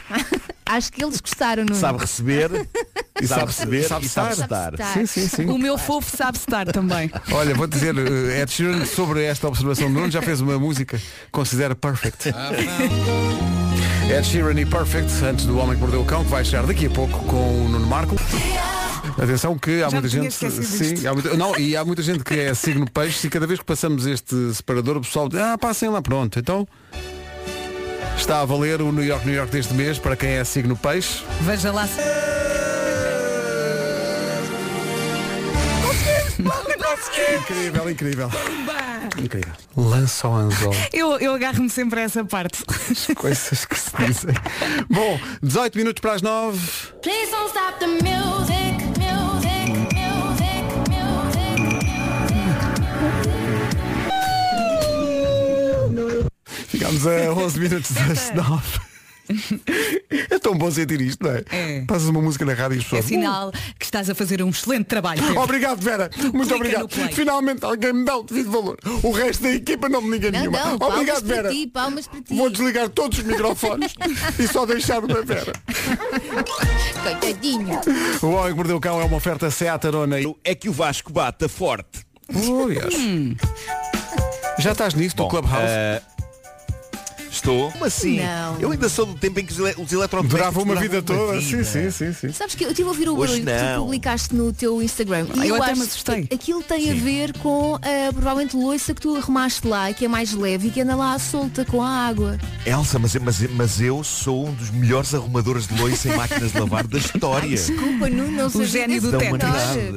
Speaker 4: Acho que eles gostaram, não é?
Speaker 8: sabe receber, (laughs)
Speaker 1: E
Speaker 8: sabe
Speaker 1: sabe-
Speaker 8: receber
Speaker 1: sabe
Speaker 8: e sabe
Speaker 1: estar.
Speaker 8: estar.
Speaker 4: estar.
Speaker 1: Sim, sim, sim.
Speaker 3: o meu fofo sabe estar também.
Speaker 1: Olha, vou dizer, eh, Ed Sheeran, sobre esta observação do Nuno, já fez uma música, considera perfect. Ed Sheeran e Perfect, antes do Homem que Mordeu o Cão, que vai chegar daqui a pouco com o Nuno Marco. Atenção que há
Speaker 3: Já
Speaker 1: muita gente. Sim, há muita, não, e há muita gente que é signo peixe e cada vez que passamos este separador o pessoal diz, ah, passem lá pronto. Então está a valer o New York, New York deste mês para quem é signo peixe.
Speaker 3: Veja lá se.
Speaker 1: Incrível, incrível. Incrível. Lança o anzol.
Speaker 3: Eu, eu agarro-me sempre a essa parte.
Speaker 1: Coisas que se dizem. (laughs) Bom, 18 minutos para as 9.
Speaker 9: Please don't stop the music, music, music, music.
Speaker 1: Ficámos a 11 minutos das 9. É tão bom sentir isto, não é?
Speaker 3: É.
Speaker 1: Passas uma música na rádio e as
Speaker 3: É
Speaker 1: pessoas.
Speaker 3: sinal que estás a fazer um excelente trabalho. Pedro.
Speaker 1: Obrigado, Vera. Muito
Speaker 3: Clica
Speaker 1: obrigado. Finalmente alguém me dá o devido valor. O resto da equipa não me liga
Speaker 4: Não,
Speaker 1: nenhuma.
Speaker 4: não, palmas
Speaker 1: obrigado,
Speaker 4: para
Speaker 1: Vera.
Speaker 4: ti, palmas para ti.
Speaker 1: Vou desligar todos os microfones (laughs) e só deixar o da Vera.
Speaker 4: Coitadinho.
Speaker 1: O Homem que Mordeu o Cão é uma oferta Seat Arona.
Speaker 8: É que o Vasco bata forte.
Speaker 1: Ui, acho. Já estás nisso do
Speaker 8: Bom,
Speaker 1: Clubhouse?
Speaker 8: eh, Estou. Como assim?
Speaker 4: Não.
Speaker 8: Eu ainda sou do tempo em que os, ele os eletrodomésticos
Speaker 1: Durava uma vida
Speaker 8: uma
Speaker 1: toda.
Speaker 8: vida.
Speaker 1: Sim, sim, sim, sim.
Speaker 4: Sabes que eu estive a ouvir o
Speaker 8: Hoje
Speaker 4: barulho que tu publicaste no teu Instagram
Speaker 3: Ah,
Speaker 4: e
Speaker 3: eu
Speaker 4: eu,
Speaker 3: até me
Speaker 4: acho
Speaker 3: assustei.
Speaker 4: que aquilo tem a ver com a provavelmente louça que tu arrumaste lá, que é mais leve e que anda lá solta com a água.
Speaker 8: Elsa, mas, mas, mas eu sou um dos melhores arrumadores de loiça em máquinas de lavar da história. (laughs)
Speaker 4: Desculpa, não, não sabia
Speaker 3: gênio do teto.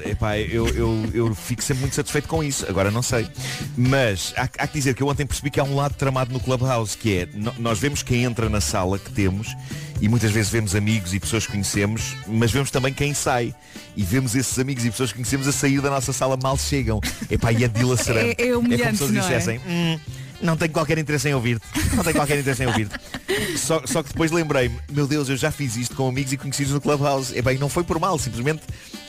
Speaker 8: Epá, eu, eu, eu fico sempre muito satisfeito com isso. Agora não sei. Mas há, há que dizer que eu ontem percebi que há um lado tramado no Clubhouse, que é, nós vemos quem entra na sala que temos e muitas vezes vemos amigos e pessoas que conhecemos, mas vemos também quem sai. E vemos esses amigos e pessoas que conhecemos a sair da nossa sala mal chegam. Epá, e é dilacerante. (laughs)
Speaker 3: É- é humilhante,
Speaker 8: como se eles
Speaker 3: não é?
Speaker 8: dissessem, "Hum, não tenho qualquer interesse em ouvir-te. Não tenho qualquer interesse em ouvir-te. Só, só que depois lembrei-me, meu Deus, eu já fiz isto com amigos e conhecidos no Clubhouse. E bem, não foi por mal, simplesmente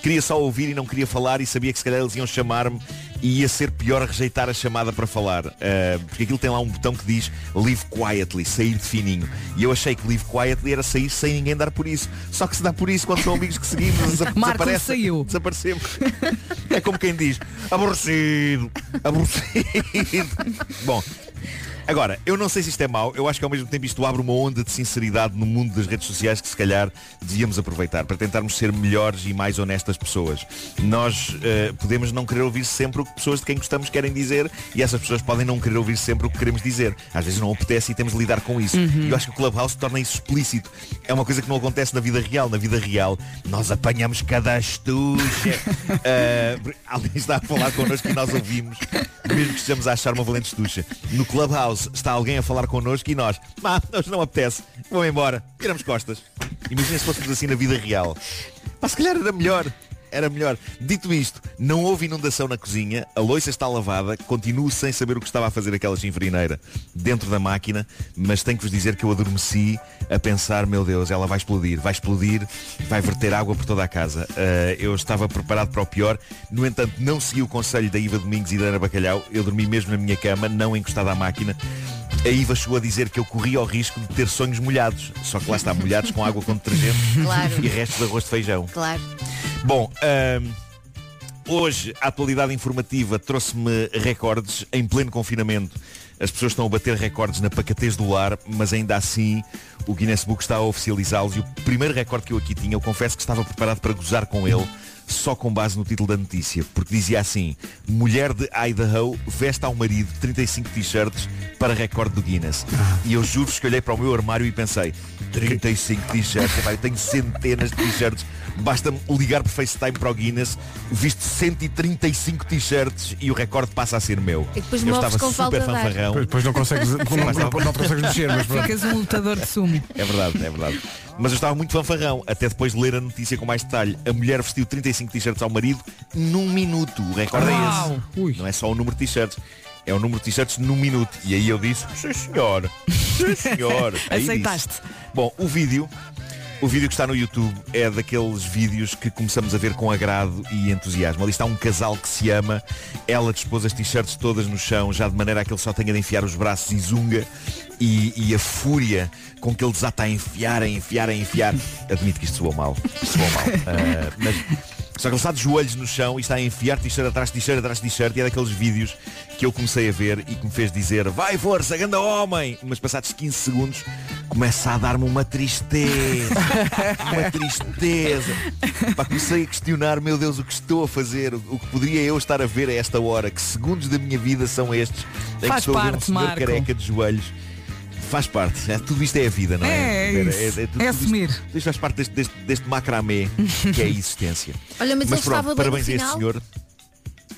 Speaker 8: queria só ouvir e não queria falar e sabia que se calhar eles iam chamar-me e ia ser pior rejeitar a chamada para falar. Ah, porque aquilo tem lá um botão que diz Live Quietly, sair de fininho. E eu achei que Live Quietly era sair sem ninguém dar por isso. Só que se dá por isso quando são amigos que seguimos, (laughs) desa-
Speaker 3: Marco
Speaker 8: desaparece,
Speaker 3: saiu.
Speaker 8: desaparecemos. É como quem diz, aborrecido, aborrecido. (laughs) Bom, Agora, eu não sei se isto é mau, eu acho que ao mesmo tempo isto abre uma onda de sinceridade no mundo das redes sociais que se calhar devíamos aproveitar para tentarmos ser melhores e mais honestas pessoas. Nós eh, podemos não querer ouvir sempre o que pessoas de quem gostamos querem dizer e essas pessoas podem não querer ouvir sempre o que queremos dizer. Às vezes não apetece e temos de lidar com isso. E eu acho que o Clubhouse torna isso explícito. É uma coisa que não acontece na vida real. Na vida real, nós apanhamos cada astucia. (laughs) Eh, alguém está a falar connosco e nós ouvimos, mesmo que estejamos a achar uma valente estucha. No Clubhouse está alguém a falar connosco e nós, ah, nós não apetece, vou embora, viramos costas. Imagina se fôssemos assim na vida real. Mas se calhar era melhor. Era melhor. Dito isto, não houve inundação na cozinha, a louça está lavada, continuo sem saber o que estava a fazer aquela chinfrineira dentro da máquina, mas tenho que vos dizer que eu adormeci a pensar, meu Deus, ela vai explodir, vai explodir, vai verter água por toda a casa. Ah, eu estava preparado para o pior, no entanto, não segui o conselho da Iva Domingos e da Ana Bacalhau, eu dormi mesmo na minha cama, não encostado à máquina. A Iva chegou a dizer que eu corria o risco de ter sonhos molhados, só que lá está, molhados com água com detergente
Speaker 4: Claro. (laughs)
Speaker 8: e restos de arroz de feijão.
Speaker 4: Claro.
Speaker 8: Bom, ahm, hoje a atualidade informativa trouxe-me recordes em pleno confinamento. As pessoas estão a bater recordes na pacatez do lar, mas ainda assim o Guinness Book está a oficializá-los e o primeiro recorde que eu aqui tinha, eu confesso que estava preparado para gozar com ele só com base no título da notícia, porque dizia assim, mulher de Idaho veste ao marido 35 t-shirts para recorde do Guinness. E eu juro-vos que olhei para o meu armário e pensei, 35 t-shirts, eu tenho centenas de t-shirts, basta-me ligar por FaceTime para o Guinness, visto 135 t-shirts e o recorde passa a ser meu.
Speaker 4: E depois
Speaker 8: eu estava super fanfarrão.
Speaker 1: Depois, depois não consegues, (laughs) não, não, não consegues mexer, mas pronto.
Speaker 3: Ficas um lutador de sumo.
Speaker 8: É verdade, é verdade. Mas eu estava muito fanfarrão, até depois de ler a notícia com mais detalhe. A mulher vestiu 35 t-shirts ao marido num minuto. O recorde é
Speaker 1: Uau!
Speaker 8: esse. Não é só o número de t-shirts. É o número de t-shirts num minuto. E aí eu disse, sim senhor, sim senhor. (laughs) Aí
Speaker 3: Aceitaste.
Speaker 8: disse. Bom, o vídeo, o vídeo que está no YouTube é daqueles vídeos que começamos a ver com agrado e entusiasmo. Ali está um casal que se ama, ela dispôs as t-shirts todas no chão, já de maneira a que ele só tenha de enfiar os braços e zunga. E, e a fúria com que ele desata a enfiar, a enfiar, a enfiar. (laughs) Admito que isto soou mal. Soou mal. (laughs) Ah, mas só que ele está de joelhos no chão e está a enfiar t-shirt atrás de t-shirt atrás t-shirt e é daqueles vídeos que eu comecei a ver e que me fez dizer vai força, ganda homem! Mas passados 15 segundos começa a dar-me uma tristeza. (laughs) uma tristeza. Pá, comecei a questionar, meu Deus, o que estou a fazer, o que poderia eu estar a ver a esta hora, que segundos da minha vida são estes, em que
Speaker 3: Faz
Speaker 8: estou a ver um
Speaker 3: parte,
Speaker 8: senhor
Speaker 3: Marco.
Speaker 8: careca de joelhos. Faz parte, é, tudo isto é a vida, não é?
Speaker 3: É, é
Speaker 8: Vera?
Speaker 3: isso. É
Speaker 8: tudo isto-
Speaker 3: assumir.
Speaker 8: tudo Isto faz parte deste, deste, deste macramé (laughs) que é a existência.
Speaker 4: Olha, mas estava bem
Speaker 8: parabéns a este senhor.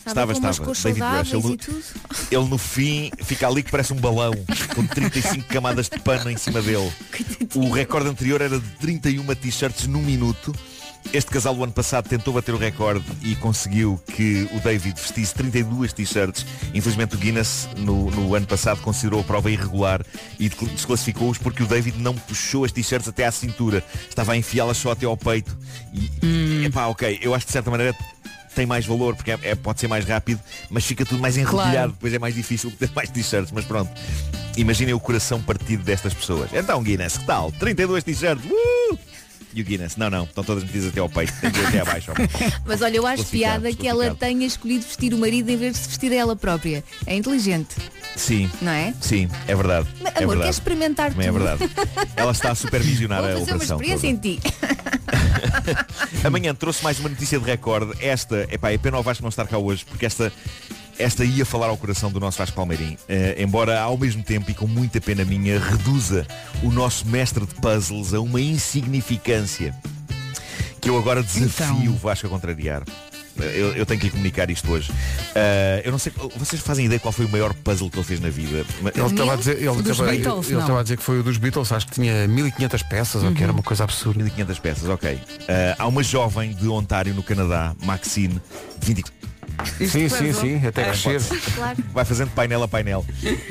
Speaker 4: Estava,
Speaker 8: Estava, estava. David Rush. Ele,
Speaker 4: e tudo. (laughs)
Speaker 8: ele no fim fica ali que parece um balão com 35 camadas de pano em cima dele. (laughs) O recorde anterior era de 31 t-shirts num minuto. Este casal do ano passado tentou bater o recorde e conseguiu que o David vestisse 32 t-shirts. Infelizmente o Guinness no, no ano passado considerou a prova irregular e desclassificou-os porque o David não puxou as t-shirts até à cintura. Estava a enfiá-las só até ao peito. E, epá, ok, eu acho que de certa maneira tem mais valor, porque é, é- pode ser mais rápido, mas fica tudo mais enrodilhado,
Speaker 3: Claro.
Speaker 8: depois é mais difícil (laughs) ter mais t-shirts, mas pronto. Imaginem o coração partido destas pessoas. Então Guinness, que tal? 32 t-shirts. Uh! E o Guinness, não, não, estão todas metidas até ao peito, tem que ir até abaixo. (laughs)
Speaker 4: Mas olha, eu acho piada que ela tenha escolhido vestir o marido em vez de se vestir ela própria. É inteligente,
Speaker 8: Sim,
Speaker 4: não é?
Speaker 8: sim, é verdade.
Speaker 4: Mas,
Speaker 8: é
Speaker 4: amor,
Speaker 8: verdade.
Speaker 4: queres experimentar
Speaker 8: Também é
Speaker 4: tudo?
Speaker 8: verdade. Ela está a supervisionar
Speaker 4: Vou
Speaker 8: a
Speaker 4: fazer uma
Speaker 8: operação.
Speaker 4: experiência
Speaker 8: toda.
Speaker 4: em ti. (laughs)
Speaker 8: Amanhã trouxe mais uma notícia de recorde. Esta, epá, é pena o Vasco não estar cá hoje, porque esta, esta ia falar ao coração do nosso Vasco Palmeirim. Eh, embora ao mesmo tempo e com muita pena minha, reduza o nosso mestre de puzzles a uma insignificância que eu agora desafio o Vasco a contrariar. Eh, Eu, eu tenho que lhe comunicar isto hoje. Eh, eu não sei, vocês fazem ideia qual foi o maior puzzle que ele fez na vida? Mas-
Speaker 1: Ele estava a dizer, ele estava,
Speaker 3: Beatles,
Speaker 1: ele
Speaker 3: não.
Speaker 1: estava a dizer que foi o dos Beatles, acho que tinha 1500 peças, ou que era uma coisa absurda.
Speaker 8: 1500 peças, ok. Eh, há uma jovem de Ontário, no Canadá, Maxine, de 20
Speaker 1: Sim, sim, sim, até crescer.
Speaker 4: Claro.
Speaker 8: Vai fazendo painel a painel.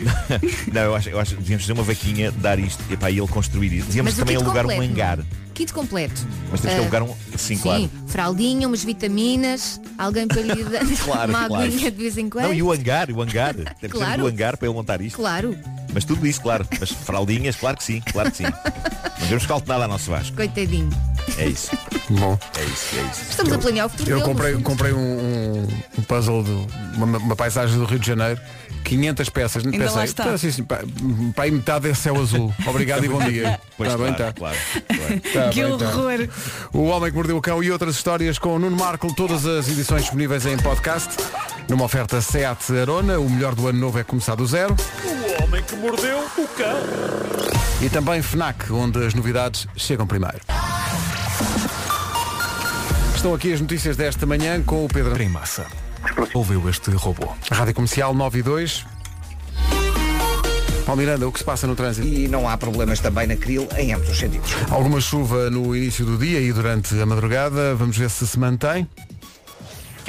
Speaker 8: (laughs) não, eu acho, eu acho que devíamos fazer uma vaquinha, dar isto e, e ele construir isto. Devíamos
Speaker 4: Mas o
Speaker 8: também
Speaker 4: kit
Speaker 8: alugar um
Speaker 4: completo,
Speaker 8: hangar.
Speaker 4: Kit completo.
Speaker 8: Mas temos que
Speaker 4: Ah,
Speaker 8: alugar um. Sim, claro.
Speaker 4: fraldinha, umas vitaminas, alguém para lhe dar
Speaker 8: Claro, (laughs)
Speaker 4: uma
Speaker 8: claro.
Speaker 4: aguinha de vez em quando.
Speaker 8: Não, e o hangar, o hangar. (laughs) Temos
Speaker 4: Claro.
Speaker 8: o hangar para ele montar isto.
Speaker 4: Claro,
Speaker 8: Mas tudo isso, claro. Mas fraldinhas, claro que sim, claro que sim. Não devemos calto nada a nosso Vasco.
Speaker 4: coitadinho.
Speaker 8: É isso.
Speaker 1: Bom,
Speaker 8: É isso, é isso.
Speaker 4: Estamos a planear o futuro
Speaker 1: eu comprei, comprei um, um- um puzzle, de uma, uma paisagem do Rio de Janeiro, 500 peças.
Speaker 3: Ainda lá
Speaker 1: Pensei,
Speaker 3: está.
Speaker 1: "Tá, assim, pá, pá, aí metade é céu azul. (laughs) Obrigado e bom dia.
Speaker 8: Pois
Speaker 1: Está bem,
Speaker 8: claro,
Speaker 1: está.
Speaker 8: claro, claro.
Speaker 1: Tá
Speaker 3: que
Speaker 1: bem, tá.
Speaker 3: horror.
Speaker 1: O Homem que Mordeu o Cão e outras histórias com o Nuno Marco, todas as edições disponíveis em podcast. Numa oferta Seat Arona, o melhor do ano novo é começar do zero.
Speaker 11: O homem que mordeu o cão.
Speaker 1: E também FNAC, onde as novidades chegam primeiro. Estão aqui as notícias desta manhã com o Pedro.
Speaker 7: Massa. Ouviu este robô.
Speaker 1: Rádio Comercial 9 e 2. Paulo Miranda, o que se passa no trânsito?
Speaker 2: E não há problemas também na Cril em ambos os sentidos.
Speaker 1: Alguma chuva no início do dia e durante a madrugada. Vamos ver se se mantém.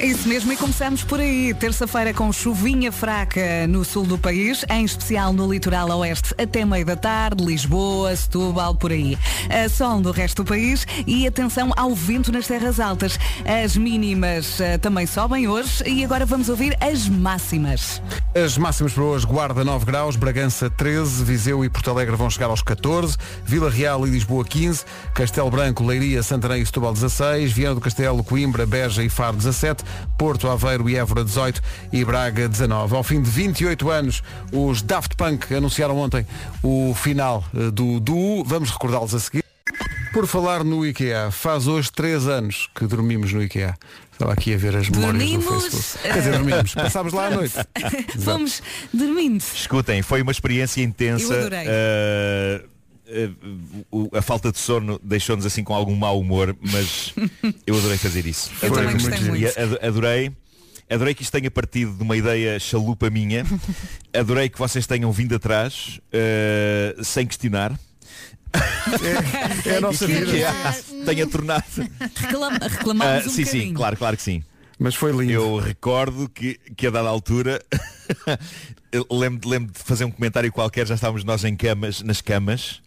Speaker 3: É isso mesmo e começamos por aí. Terça-feira com chuvinha fraca no sul do país, em especial no litoral oeste até meio da tarde, Lisboa, Setúbal, por aí. A sol no resto do país e atenção ao vento nas terras altas. As mínimas eh, também sobem hoje e agora vamos ouvir as máximas.
Speaker 1: As máximas para hoje, Guarda 9 graus, Bragança 13, Viseu e Porto Alegre vão chegar aos 14, Vila Real e Lisboa 15, Castelo Branco, Leiria, Santarém e Setúbal 16, Viana do Castelo, Coimbra, Beja e Faro 17, Porto, Aveiro e Évora 18 e Braga 19. Ao fim de 28 anos, os Daft Punk anunciaram ontem o final eh, do duo, vamos recordá-los a seguir. Por falar no IKEA, faz hoje 3 anos que dormimos no IKEA. Estava aqui a ver as memórias
Speaker 3: Dormimos,
Speaker 1: do Facebook. Quer dizer, dormimos. Passámos lá à noite. (laughs)
Speaker 3: Fomos dormindo.
Speaker 8: Escutem, foi uma experiência intensa.
Speaker 3: Eu adorei.
Speaker 8: Uh, a falta de sono deixou-nos assim com algum mau humor, mas (laughs) eu adorei fazer isso.
Speaker 3: Eu
Speaker 8: adorei
Speaker 3: também gostei muito.
Speaker 8: E ado- Adorei. Adorei que isto tenha partido de uma ideia chalupa minha. (laughs) Adorei que vocês tenham vindo atrás, uh, sem questionar.
Speaker 1: É a (laughs) nossa
Speaker 8: que-
Speaker 1: vida.
Speaker 8: que a- tenha tornado.
Speaker 3: Reclam-
Speaker 8: Ah,
Speaker 3: reclamámos um
Speaker 8: sim,
Speaker 3: bocadinho.
Speaker 8: sim, claro, claro que sim.
Speaker 1: Mas foi lindo.
Speaker 8: Eu recordo que, que a dada altura (laughs) lembro, lembro de fazer um comentário qualquer, já estávamos nós em camas, nas camas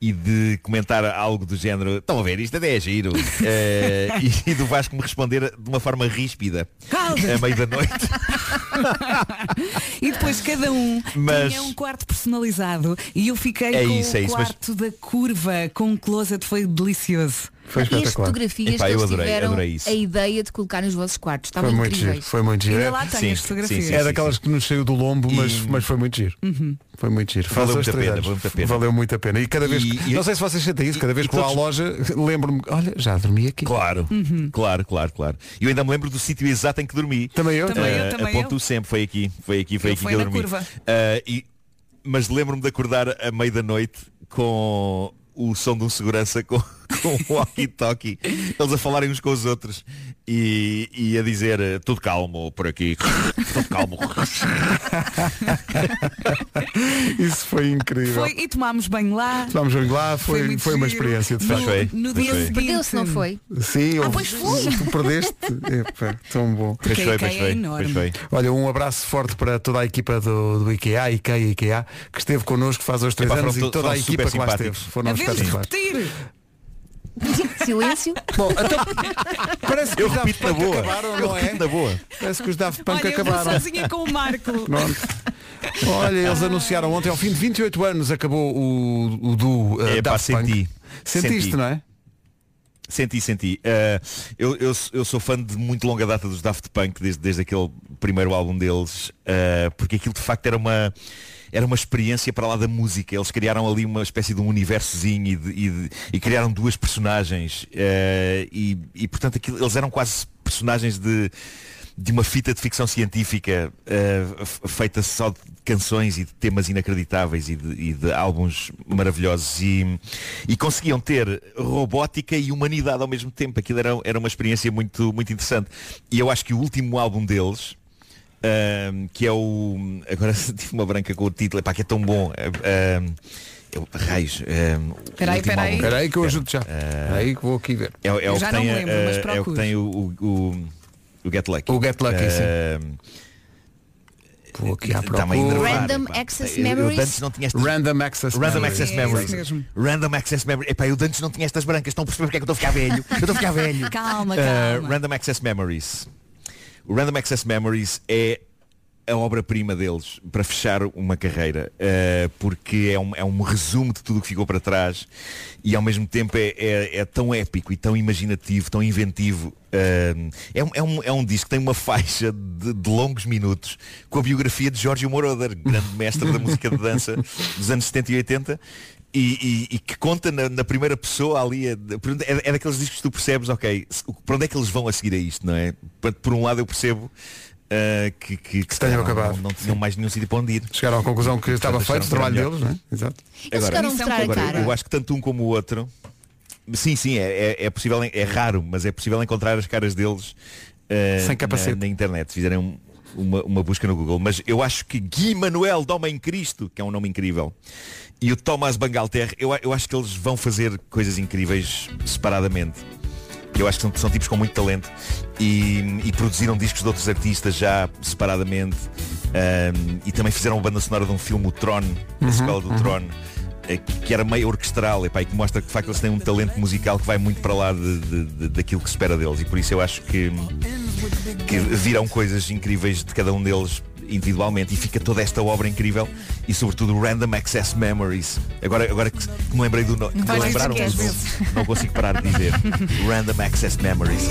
Speaker 8: e de comentar algo do género, estão a ver, isto até é giro (laughs) Eh, e, e do Vasco me responder de uma forma ríspida
Speaker 3: Calma.
Speaker 8: a meio da noite (laughs)
Speaker 3: E depois cada um
Speaker 8: Mas-
Speaker 3: tinha um quarto personalizado e eu fiquei
Speaker 8: É
Speaker 3: com
Speaker 8: isso,
Speaker 3: o
Speaker 8: é isso, mas-
Speaker 3: quarto da curva com um closet foi delicioso.
Speaker 1: Foi
Speaker 4: e as fotografias
Speaker 8: Epá,
Speaker 4: que
Speaker 8: eu
Speaker 4: eles
Speaker 8: adorei,
Speaker 4: tiveram
Speaker 8: adorei
Speaker 4: a ideia de colocar nos vossos quartos. Estavam
Speaker 1: Foi muito giro, foi muito giro. É-
Speaker 3: lá
Speaker 8: Sim,
Speaker 3: as
Speaker 8: sim,
Speaker 3: fotografias.
Speaker 8: sim,
Speaker 1: É
Speaker 8: sim.
Speaker 1: daquelas que nos saiu do lombo, mas,
Speaker 8: E-
Speaker 1: mas foi muito giro.
Speaker 3: Uhum.
Speaker 1: Foi muito giro.
Speaker 8: Valeu muito pena, valeu muito a pena.
Speaker 1: Valeu muito a pena. E cada vez
Speaker 8: E-
Speaker 1: que.
Speaker 8: e-
Speaker 1: não sei se vocês sentem isso, cada vez que vou à
Speaker 8: todos-
Speaker 1: loja, lembro-me, olha, já dormi aqui.
Speaker 8: Claro, claro, claro, claro. E eu ainda me lembro do sítio exato em que dormi.
Speaker 1: Também eu.
Speaker 3: Também eu,
Speaker 8: Ah,
Speaker 3: também
Speaker 8: aponto
Speaker 3: eu.
Speaker 8: sempre, foi aqui, foi aqui, foi
Speaker 3: Eu
Speaker 8: aqui que eu dormi.
Speaker 3: curva.
Speaker 8: Ah, e- mas lembro-me de acordar à meia da noite com o som de um segurança com, (laughs) com um walkie-talkie, eles a falarem uns com os outros e, e a dizer eh, tudo calmo por aqui, (laughs) tudo calmo. (laughs)
Speaker 1: Isso foi incrível.
Speaker 3: Foi, e tomámos banho lá.
Speaker 1: Vamos ver lá,
Speaker 3: Foi
Speaker 1: foi, foi uma experiência de facto.
Speaker 3: No
Speaker 8: pois
Speaker 3: dia
Speaker 8: foi.
Speaker 3: seguinte.
Speaker 4: Perdeu-se, não foi?
Speaker 1: Sim, houve-
Speaker 4: pois foi.
Speaker 1: tu perdeste. Epá, tão bom.
Speaker 8: Pois foi, pois foi, pois foi.
Speaker 1: Olha, um abraço forte para toda a equipa do, do IKEA, IKEA, IKEA, que esteve connosco faz hoje três
Speaker 8: Epá,
Speaker 1: anos e toda a equipa que lá esteve. Foram
Speaker 3: Havemos repetir. (laughs)
Speaker 4: Silêncio.
Speaker 1: Bom, então, (laughs) parece que
Speaker 8: Eu
Speaker 1: os Daft Punk
Speaker 8: boa.
Speaker 1: acabaram,
Speaker 8: Eu
Speaker 1: não é?
Speaker 8: na boa.
Speaker 1: Parece que os Daft Punk
Speaker 3: Olha, eu
Speaker 1: acabaram.
Speaker 3: sozinha com o Marco. (laughs)
Speaker 1: Pronto. Olha, eles anunciaram ontem, ao fim de 28 anos, acabou o, o do uh,
Speaker 8: É, pá,
Speaker 1: Daft Punk.
Speaker 8: senti.
Speaker 1: Sentiste,
Speaker 8: Senti.
Speaker 1: não é?
Speaker 8: Senti, senti. Uh, eu, eu, eu sou fã de muito longa data dos Daft Punk, desde, desde aquele primeiro álbum deles, uh, porque aquilo de facto era uma, era uma experiência para lá da música. Eles criaram ali uma espécie de um universozinho e, de- e de- e criaram duas personagens. uh, e, e, portanto aquilo, eles eram quase personagens de, de uma fita de ficção científica uh, feita só de canções e de temas inacreditáveis e de, e de álbuns maravilhosos e, e conseguiam ter robótica e humanidade ao mesmo tempo. Aquilo era, era uma experiência muito, muito interessante. E eu acho que o último álbum deles, que é o. Agora (laughs) tive uma branca com o título, epá, que é tão bom. eu- raios. ahm, o
Speaker 3: Peraí,
Speaker 8: último
Speaker 3: peraí.
Speaker 8: álbum-
Speaker 1: Espera aí que eu ajudo já. Espera aí que vou aqui ver.
Speaker 8: é, é
Speaker 3: Eu
Speaker 8: o
Speaker 3: já
Speaker 8: que tem,
Speaker 3: não me lembro, mas
Speaker 8: é o que tem o, o, o, Get Lucky.
Speaker 1: O Get Lucky, sim. Vou aqui à procura.
Speaker 4: Random. Access
Speaker 8: Eu- eu de
Speaker 4: Memories?
Speaker 8: não tinha estas
Speaker 1: Random Access
Speaker 8: Random
Speaker 1: Memories.
Speaker 8: Access
Speaker 3: É
Speaker 8: Memories.
Speaker 3: mesmo.
Speaker 8: Random Access Memories. Epá, eu antes não tinha estas brancas. Estão a perceber porque é que eu estou a ficar velho? Eu estou a ficar velho. (laughs)
Speaker 3: Calma,
Speaker 8: Uh,
Speaker 3: calma.
Speaker 8: Random Access Memories. O Random Access Memories é a obra-prima deles para fechar uma carreira uh, porque é um, é um resumo de tudo o que ficou para trás e ao mesmo tempo é, é- é tão épico e tão imaginativo, tão inventivo. Uh, é, um, é, um, é um disco que tem uma (laughs) faixa de, de longos minutos com a biografia de Giorgio Moroder grande mestre da música de dança dos anos 70 e 80 e, e- e que conta na, na primeira pessoa ali é, é, é daqueles discos que tu percebes ok, para onde é que eles vão a seguir a isto não é? Por- por um lado eu percebo uh, que, que, que
Speaker 1: tenham acabado.
Speaker 8: Não, não tinham mais nenhum sítio para onde ir.
Speaker 1: Chegaram à conclusão que estava feito o trabalho
Speaker 8: era
Speaker 1: deles, não é? Exato.
Speaker 4: Eles chegaram a
Speaker 3: Isso
Speaker 4: mostrar a
Speaker 3: pouco-
Speaker 4: cara.
Speaker 8: Eu acho que tanto um como o outro. Sim, sim, é, é, é possível, é raro, mas é possível encontrar as caras deles uh,
Speaker 1: Sem capacete.
Speaker 8: Na, na internet. Fizerem um- uma, uma busca no Google. Mas eu acho que Gui Manuel Doma em Cristo, que é um nome incrível, e o Thomas Bangalter, eu, eu acho que eles vão fazer coisas incríveis separadamente. Eu acho que são, são tipos com muito talento e, e produziram discos de outros artistas já separadamente um, e também fizeram a banda sonora de um filme, o Tron, a sequela do Tron, eh, que que era meio orquestral epá, e que mostra que de facto eles têm um talento musical que vai muito para lá de, de- de- daquilo que se espera deles. E por isso eu acho que, que virão coisas incríveis de cada um deles individualmente. E fica toda esta obra incrível. E sobretudo Random Access Memories. Agora, agora que que me lembrei do nome
Speaker 3: Vais
Speaker 8: lembrar
Speaker 3: dizer que às vezes.
Speaker 8: não consigo parar de dizer. (laughs) Random Access Memories.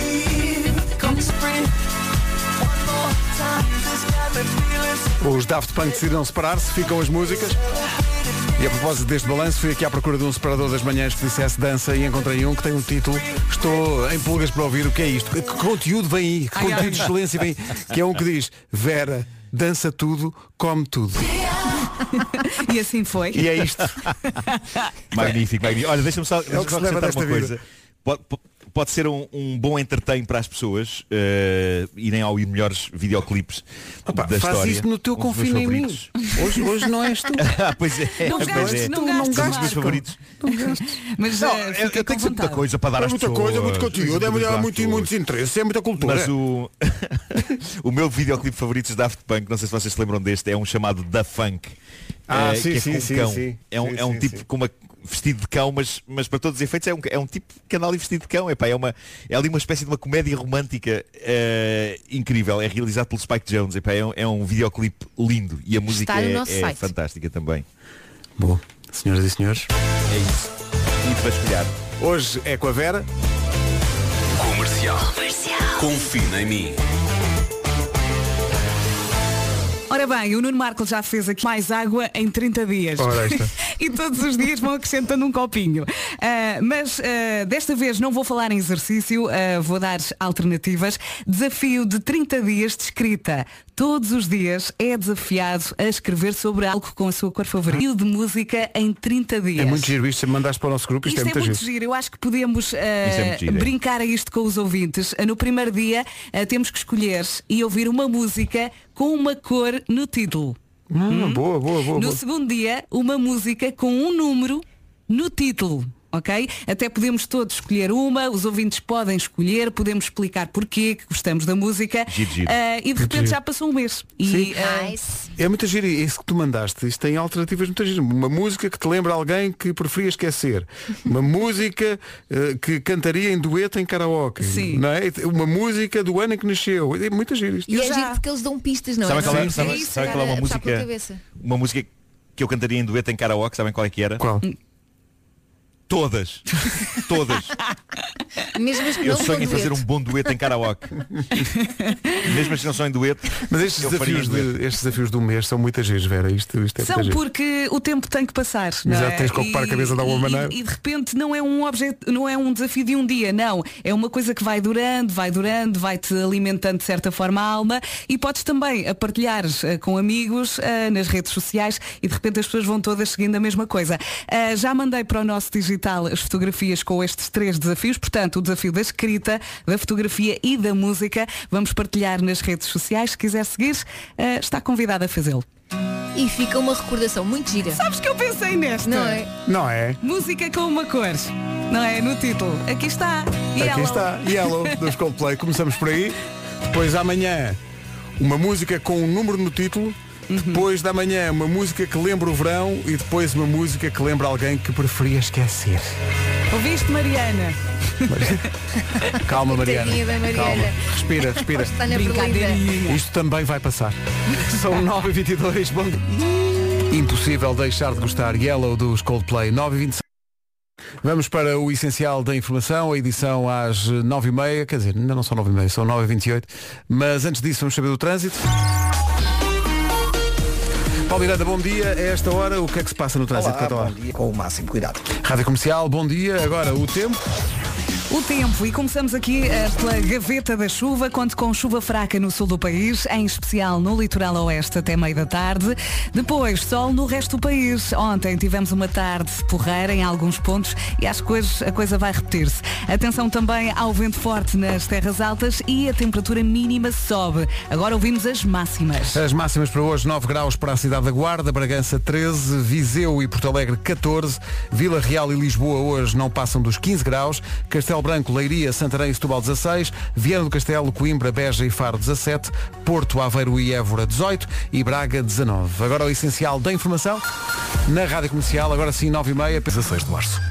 Speaker 1: Os Daft Punk decidiram separar-se, ficam as músicas. E a propósito deste balanço, fui aqui à procura de um separador das manhãs que dissesse dança e encontrei um que tem um título. Estou em pulgas para ouvir o que é isto. Que conteúdo vem aí? Que conteúdo de excelência vem aí? Que é um que diz Vera, dança tudo, come tudo.
Speaker 3: E assim foi.
Speaker 1: E é isto. (laughs)
Speaker 8: Magnífico, magnífico. Olha, deixa-me só, deixa
Speaker 1: É se
Speaker 8: só acrescentar uma coisa. Pode, po- pode ser um, um bom entertain para as pessoas eh, irem ao ir melhores videoclipes
Speaker 1: Opa,
Speaker 8: da
Speaker 1: faz
Speaker 8: história.
Speaker 1: isso no teu
Speaker 8: Um
Speaker 1: em mim. Hoje, hoje não és tu. (laughs)
Speaker 8: ah, pois é,
Speaker 3: Não
Speaker 8: pois
Speaker 3: gastes,
Speaker 8: é.
Speaker 3: não
Speaker 1: Tu não
Speaker 3: gastes. (laughs) Mas
Speaker 8: Não,
Speaker 3: eh,
Speaker 8: eu, eu tenho muita coisa para dar
Speaker 1: É
Speaker 8: às
Speaker 1: muita
Speaker 8: pessoas.
Speaker 1: coisa, muito conteúdo, é muito, é muito, muitos interesses, é muita cultura.
Speaker 8: Mas o, (laughs) o meu videoclipe favorito de Daft Punk, não sei se vocês se lembram deste, é um chamado Da Funk.
Speaker 1: Ah,
Speaker 8: eh,
Speaker 1: sim,
Speaker 8: que é
Speaker 1: sim,
Speaker 8: com um
Speaker 1: sim,
Speaker 8: cão.
Speaker 1: sim.
Speaker 8: É um,
Speaker 1: Sim,
Speaker 8: é um
Speaker 1: sim,
Speaker 8: tipo
Speaker 1: sim.
Speaker 8: com uma vestido de cão, mas, mas para todos os efeitos é um, é um tipo ali vestido de cão. Epá, é, uma, é ali uma espécie de uma comédia romântica eh, incrível. É realizado pelo Spike Jones. Epá, é, um, é um videoclipe lindo e a música
Speaker 4: no
Speaker 8: é, é fantástica também.
Speaker 1: Bom, senhoras e senhores.
Speaker 8: É isso. E para escolher,
Speaker 1: Hoje é com a Vera.
Speaker 13: Comercial. Confina em mim.
Speaker 3: Ora bem, o Nuno Marco já fez aqui mais água em 30 dias.
Speaker 1: Ora, esta. (laughs)
Speaker 3: e todos os dias vão acrescentando um copinho. Ah, mas ah, desta vez não vou falar em exercício, ah, vou dar alternativas. Desafio de 30 dias de escrita. Todos os dias é desafiado a escrever sobre algo com a sua cor favorita. Desafio de música em 30 dias.
Speaker 1: É muito giro isto, mandaste para o nosso grupo, isto,
Speaker 3: Isto
Speaker 1: é
Speaker 3: é
Speaker 1: muito giro.
Speaker 3: giro. Eu acho que podemos
Speaker 1: é giro, é.
Speaker 3: brincar a isto com os ouvintes. No primeiro dia temos que escolher e ouvir uma música com uma cor no título.
Speaker 1: Ah, boa, boa, boa.
Speaker 3: No
Speaker 1: boa.
Speaker 3: segundo dia, uma música com um número no título. Ok? Até podemos todos escolher uma, os ouvintes podem escolher, podemos explicar porquê que gostamos da música.
Speaker 1: Giro, giro.
Speaker 3: Ah, e de repente
Speaker 1: giro.
Speaker 3: já passou um mês.
Speaker 1: Sim.
Speaker 3: E, ah,
Speaker 1: É muito giro, isso que tu mandaste, isto tem alternativas muito giro. Uma música que te lembra alguém que preferia esquecer. Uma (laughs) música eh, que cantaria em dueto em karaoke.
Speaker 4: Sim.
Speaker 1: Não é? Uma música do ano em que nasceu. É muito giro isto.
Speaker 4: E é giro porque eles dão pistas, não
Speaker 8: Sabe
Speaker 4: é?
Speaker 8: qual é,
Speaker 4: Não
Speaker 8: sabe,
Speaker 4: isso,
Speaker 8: sabe é uma
Speaker 4: cara, puxar pela
Speaker 8: música?
Speaker 4: cabeça.
Speaker 8: Uma música que eu cantaria em dueto em karaoke, sabem qual é que era?
Speaker 1: Qual?
Speaker 8: Todas. Todas.
Speaker 4: Mesmo as que
Speaker 8: Eu
Speaker 4: não
Speaker 8: sonho em fazer um bom dueto em karaoke. Mesmo as que não são em dueto.
Speaker 1: Mas estes
Speaker 8: eu faria
Speaker 1: desafios, de, estes desafios do mês são muito giros, Vera. Isto, isto é
Speaker 3: São porque o tempo tem que passar. não
Speaker 1: Exato,
Speaker 3: é?
Speaker 1: tens que ocupar a cabeça de alguma
Speaker 3: e-
Speaker 1: maneira.
Speaker 3: E, de repente não é um objeto, não é um desafio de um dia, não. É uma coisa que vai durando, vai durando, vai-te alimentando de certa forma a alma e podes também a partilhar eh, com amigos eh, nas redes sociais e de repente as pessoas vão todas seguindo a mesma coisa. Eh, já mandei para o nosso digital as fotografias com estes três desafios, portanto, o desafio da escrita, da fotografia e da música. Vamos partilhar nas redes sociais. Se quiser seguir, eh, está convidado a fazê-lo.
Speaker 4: E fica uma recordação muito gira.
Speaker 3: Sabes que eu pensei nesta?
Speaker 4: Não é?
Speaker 1: Não é?
Speaker 3: Música com uma cor. Não é? No título. Aqui está.
Speaker 1: Aqui
Speaker 3: Yellow.
Speaker 1: está, Yellow, dos Coldplay. Começamos por aí. Depois amanhã, uma música com um número no título. Depois da manhã, uma música que lembra o verão e depois uma música que lembra alguém que preferia esquecer.
Speaker 3: Ouviste, Mariana? (laughs)
Speaker 1: Calma, Mariana.
Speaker 4: Mariana.
Speaker 1: Calma. Respira, respira. Isto também vai passar. (laughs) São 9h22. Bom... Impossível deixar de gostar. Yellow dos Coldplay 9h26. Vamos para o essencial da informação, a edição às 9h30, quer dizer, ainda não são 9h30, são 9h28. Mas antes disso vamos saber do trânsito. Paulo Miranda, bom dia. A esta hora, o que é que se passa no trânsito?
Speaker 2: Olá, bom dia, com o máximo cuidado.
Speaker 1: Rádio Comercial, bom dia. Agora, o tempo.
Speaker 3: O tempo, e começamos aqui eh, pela gaveta da chuva, conto com chuva fraca no sul do país, em especial no litoral oeste até meio da tarde. Depois, sol no resto do país. Ontem tivemos uma tarde porreira em alguns pontos e acho que hoje a coisa vai repetir-se. Atenção também ao vento forte nas terras altas e a temperatura mínima sobe. Agora ouvimos as máximas.
Speaker 1: As máximas para hoje, 9 graus para a cidade da Guarda, Bragança 13, Viseu e Porto Alegre 14, Vila Real e Lisboa hoje não passam dos 15 graus, Castelo Branco, Leiria, Santarém e Setúbal 16, Viana do Castelo, Coimbra, Beja e Faro 17, Porto, Aveiro e Évora 18 e Braga 19. Agora o essencial da informação na Rádio Comercial, agora sim 9 e meia, 16 de março.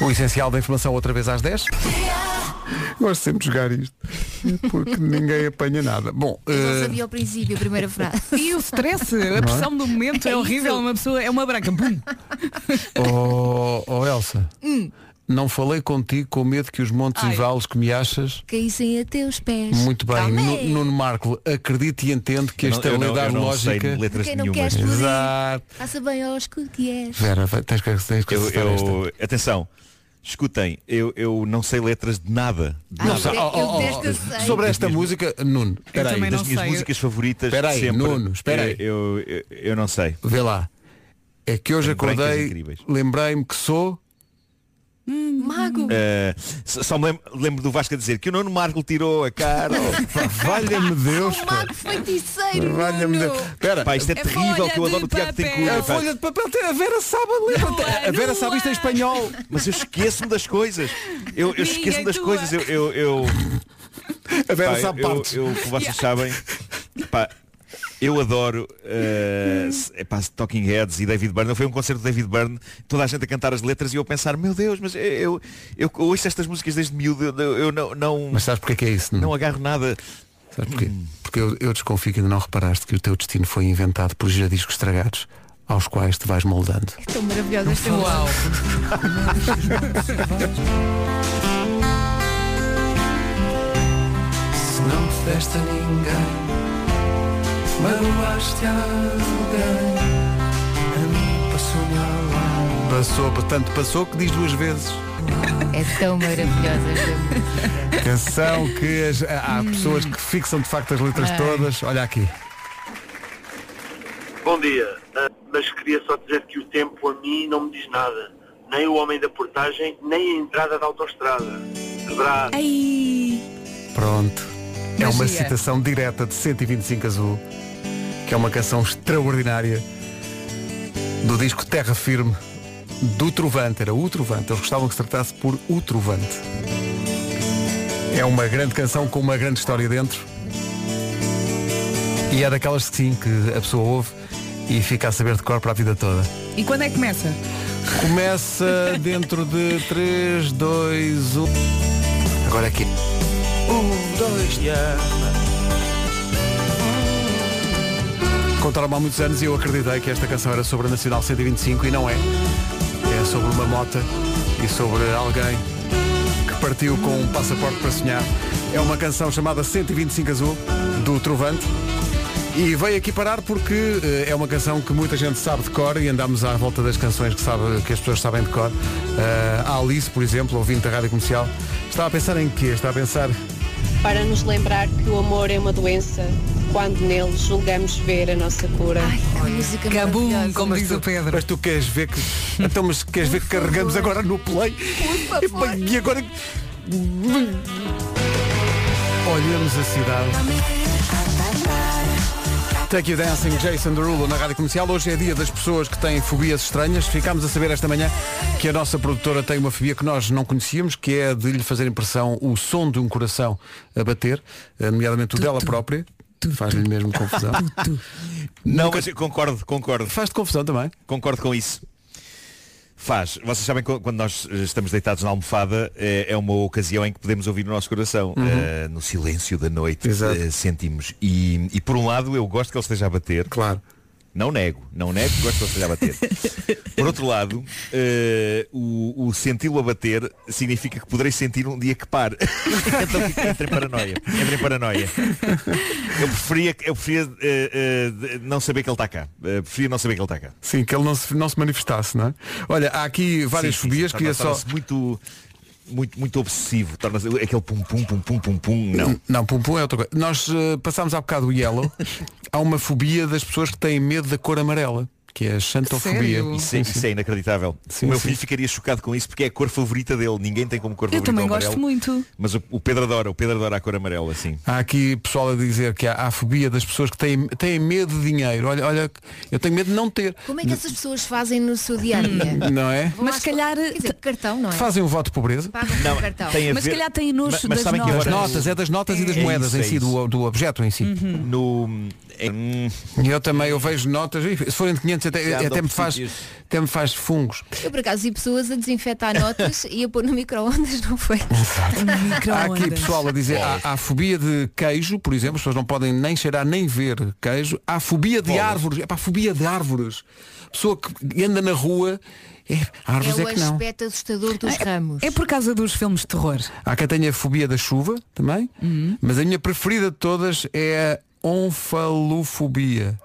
Speaker 1: O essencial da informação outra vez às 10. Gosto sempre de jogar isto, porque ninguém apanha nada. Bom,
Speaker 4: Eu não
Speaker 1: eh,
Speaker 4: sabia ao princípio, a primeira frase.
Speaker 3: E o stress,
Speaker 1: Não é?
Speaker 3: a pressão do momento é,
Speaker 4: É
Speaker 3: horrível,
Speaker 4: isso.
Speaker 3: uma pessoa é uma branca. Bum.
Speaker 1: Oh, oh Elsa,
Speaker 4: Hum.
Speaker 1: Não falei contigo com medo que os montes
Speaker 4: Ai.
Speaker 1: e vales que me achas
Speaker 4: Caíssem a teus pés.
Speaker 1: muito bem. Nuno Marco, acredito e entendo que a
Speaker 8: Eu eu
Speaker 1: estabilidade
Speaker 8: eu não sei
Speaker 1: lógica.
Speaker 8: letras
Speaker 4: Quem não quer explodir,
Speaker 1: Exato.
Speaker 4: faça bem aos que te és.
Speaker 1: Vera, tens que, tens que
Speaker 8: Eu, eu- atenção, escutem, eu, eu não sei letras de nada. De
Speaker 1: Não
Speaker 8: nada.
Speaker 1: sei- oh, oh, oh, sobre esta música, Nuno, espera aí.
Speaker 8: das minhas músicas favoritas
Speaker 1: Espera aí,
Speaker 8: sempre.
Speaker 1: Nuno, espera aí.
Speaker 8: Eu, eu, eu não sei.
Speaker 1: Vê lá. É que hoje
Speaker 8: brancas
Speaker 1: acordei, lembrei-me que sou.
Speaker 4: Mago.
Speaker 8: Uh, só me lembro, lembro do Vasco a dizer que o Nuno Marco tirou a cara. (laughs)
Speaker 1: Valha-me Deus.
Speaker 4: Um mago feiticeiro.
Speaker 1: Valha-me. Deus. Espera.
Speaker 8: Pá, isto é, terrível que eu adoro o Tiago Tencourt.
Speaker 1: A folha de papel tem a Vera lembra-te. A Vera sabe isto em espanhol.
Speaker 8: Mas eu esqueço-me das coisas. Eu, eu esqueço-me das
Speaker 3: tua.
Speaker 8: coisas. Eu, eu, eu,
Speaker 1: A Vera
Speaker 8: pá,
Speaker 1: sabe
Speaker 8: eu,
Speaker 1: partes.
Speaker 8: eu, como vocês sabem, pá, eu adoro uh, epá, Talking Heads e David Byrne. Foi um concerto de David Byrne, toda a gente a cantar as letras e eu a pensar, meu Deus, mas eu, eu, eu ouço estas músicas desde miúdo, eu, eu não, não,
Speaker 1: Mas sabes porque é que é isso? Nuno?
Speaker 8: não agarro nada.
Speaker 1: Sabes porquê? Porque eu, eu desconfio que ainda não reparaste que o teu destino foi inventado por giradiscos estragados. aos quais te vais moldando.
Speaker 4: É tão maravilhosa esta
Speaker 3: Uau.
Speaker 9: Se não fizeste a ninguém, magoaste alguém. A mim passou-me ao lado.
Speaker 1: Passou, tanto passou que diz duas vezes.
Speaker 4: É tão maravilhosa esta.
Speaker 1: Canção que as- há pessoas que fixam de facto as letras
Speaker 4: Ai.
Speaker 1: todas. Olha aqui.
Speaker 14: Bom dia, Ah, mas queria só dizer que o tempo a mim não me diz nada. Nem o homem da portagem, nem a entrada da autostrada. Abraço.
Speaker 1: Pronto. É uma
Speaker 14: Magia.
Speaker 1: citação direta de 125 Azul, que é uma canção extraordinária do disco Terra Firme do Trovante. Era o Trovante. Eles gostavam que se tratasse por o Trovante. É uma grande canção com uma grande história dentro. E é daquelas que sim, que a pessoa ouve e fica a saber de cor para a vida toda.
Speaker 3: E quando é que começa?
Speaker 1: Começa (laughs) dentro de 3, 2, 1. Agora é aqui.
Speaker 9: Um, dois,
Speaker 1: Contaram-me há muitos anos e eu acreditei que esta canção era sobre a Nacional 125 e não é. É sobre uma mota e sobre alguém que partiu com um passaporte para sonhar. É uma canção chamada 125 Azul, do Trovante. E veio aqui parar porque eh, é uma canção que muita gente sabe de cor e andamos à volta das canções que, sabe, que as pessoas sabem de cor. Eh, a Alice, por exemplo, ouvinte da Rádio Comercial, estava a pensar em quê? Estava a pensar
Speaker 15: para nos lembrar que o amor é uma doença quando nele julgamos ver a nossa cura.
Speaker 4: música
Speaker 3: Cabum, como
Speaker 1: Mas
Speaker 3: diz
Speaker 1: tu-
Speaker 3: o Pedro.
Speaker 1: Mas tu queres ver que. Então, mas queres ver que carregamos agora no play? E agora. Olhamos a cidade. Take You Dancing, Jason Derulo na Rádio Comercial. Hoje é dia das pessoas que têm fobias estranhas. Ficámos a saber esta manhã que a nossa produtora tem uma fobia que nós não conhecíamos, que é de lhe fazer impressão o som de um coração a bater, eh, nomeadamente o dela própria. Faz-lhe mesmo confusão.
Speaker 8: Não, mas eu concordo, concordo.
Speaker 1: Faz-te confusão também?
Speaker 8: Concordo com isso. Faz. Vocês sabem que quando nós estamos deitados na almofada é, é uma ocasião em que podemos ouvir no nosso coração.
Speaker 1: Uhum.
Speaker 8: Eh, no silêncio da noite
Speaker 1: Exato.
Speaker 8: eh, sentimos. E, e por um lado eu gosto que ele esteja a bater.
Speaker 1: Claro.
Speaker 8: Não nego, não nego que gosto ele esteja a bater. Por outro lado, eh, o, o senti-lo a bater significa que poderei sentir um dia que pare. então entro em paranoia. Entro em paranoia. Eu preferia, eu preferia eh, de- não saber que ele está cá. Preferia não saber que ele está cá.
Speaker 1: Sim, que ele não se, não se manifestasse, não é? Olha, há aqui várias
Speaker 8: Sim, sim,
Speaker 1: fobias,
Speaker 8: sim,
Speaker 1: queria
Speaker 8: torna-
Speaker 1: só.
Speaker 8: muito, muito, muito obsessivo. Torna-se aquele pum pum pum pum pum pum. Não. (laughs)
Speaker 1: Não, pum pum é outra coisa. Nós eh, passámos há bocado o yellow. (laughs) há uma fobia das pessoas que têm medo da cor amarela, que é a xantofobia.
Speaker 8: Isso, é- isso é inacreditável.
Speaker 1: Sim,
Speaker 8: o meu
Speaker 1: sim.
Speaker 8: filho ficaria chocado com isso porque é a cor favorita dele. Ninguém tem como cor
Speaker 3: Eu
Speaker 8: favorita
Speaker 3: também
Speaker 8: o
Speaker 3: gosto
Speaker 8: amarelo.
Speaker 3: muito.
Speaker 8: Mas o, o Pedro adora, o Pedro adora a cor amarela, assim.
Speaker 1: Há aqui pessoal a dizer que há, há a fobia das pessoas que têm, têm medo de dinheiro. Olha, olha, eu tenho medo de não ter.
Speaker 4: Como é que essas pessoas fazem no seu dia a dia? (laughs)
Speaker 1: Não é?
Speaker 4: Mas se calhar. Quer dizer, cartão, não é?
Speaker 1: Fazem um voto de pobreza.
Speaker 8: Não,
Speaker 4: cartão.
Speaker 8: tem a
Speaker 3: Mas se calhar tem nojo
Speaker 8: Mas- mas
Speaker 3: das notas.
Speaker 1: Das notas, é das notas e das
Speaker 8: É
Speaker 1: moedas
Speaker 8: isso,
Speaker 1: em
Speaker 8: é
Speaker 1: si, do, do objeto em si.
Speaker 8: No. em-
Speaker 1: E eu também, eu vejo notas, e se forem de 500 até, até, me faz,
Speaker 8: sítios.
Speaker 1: até me faz fungos.
Speaker 4: Eu por acaso vi pessoas a desinfetar notas e a pôr no micro-ondas, não foi?
Speaker 1: Há aqui pessoal a dizer, há, há fobia de queijo, por exemplo, as pessoas não podem nem cheirar nem ver queijo. Há fobia de
Speaker 8: Bolas.
Speaker 1: árvores, é para fobia de árvores. Pessoa que anda na rua, é,
Speaker 4: É
Speaker 1: árvores é,
Speaker 4: o
Speaker 1: que não.
Speaker 4: aspecto assustador dos ramos.
Speaker 3: É por causa dos filmes de terror.
Speaker 1: Há quem tenha fobia da chuva também, mas a minha preferida de todas é a onfalofobia,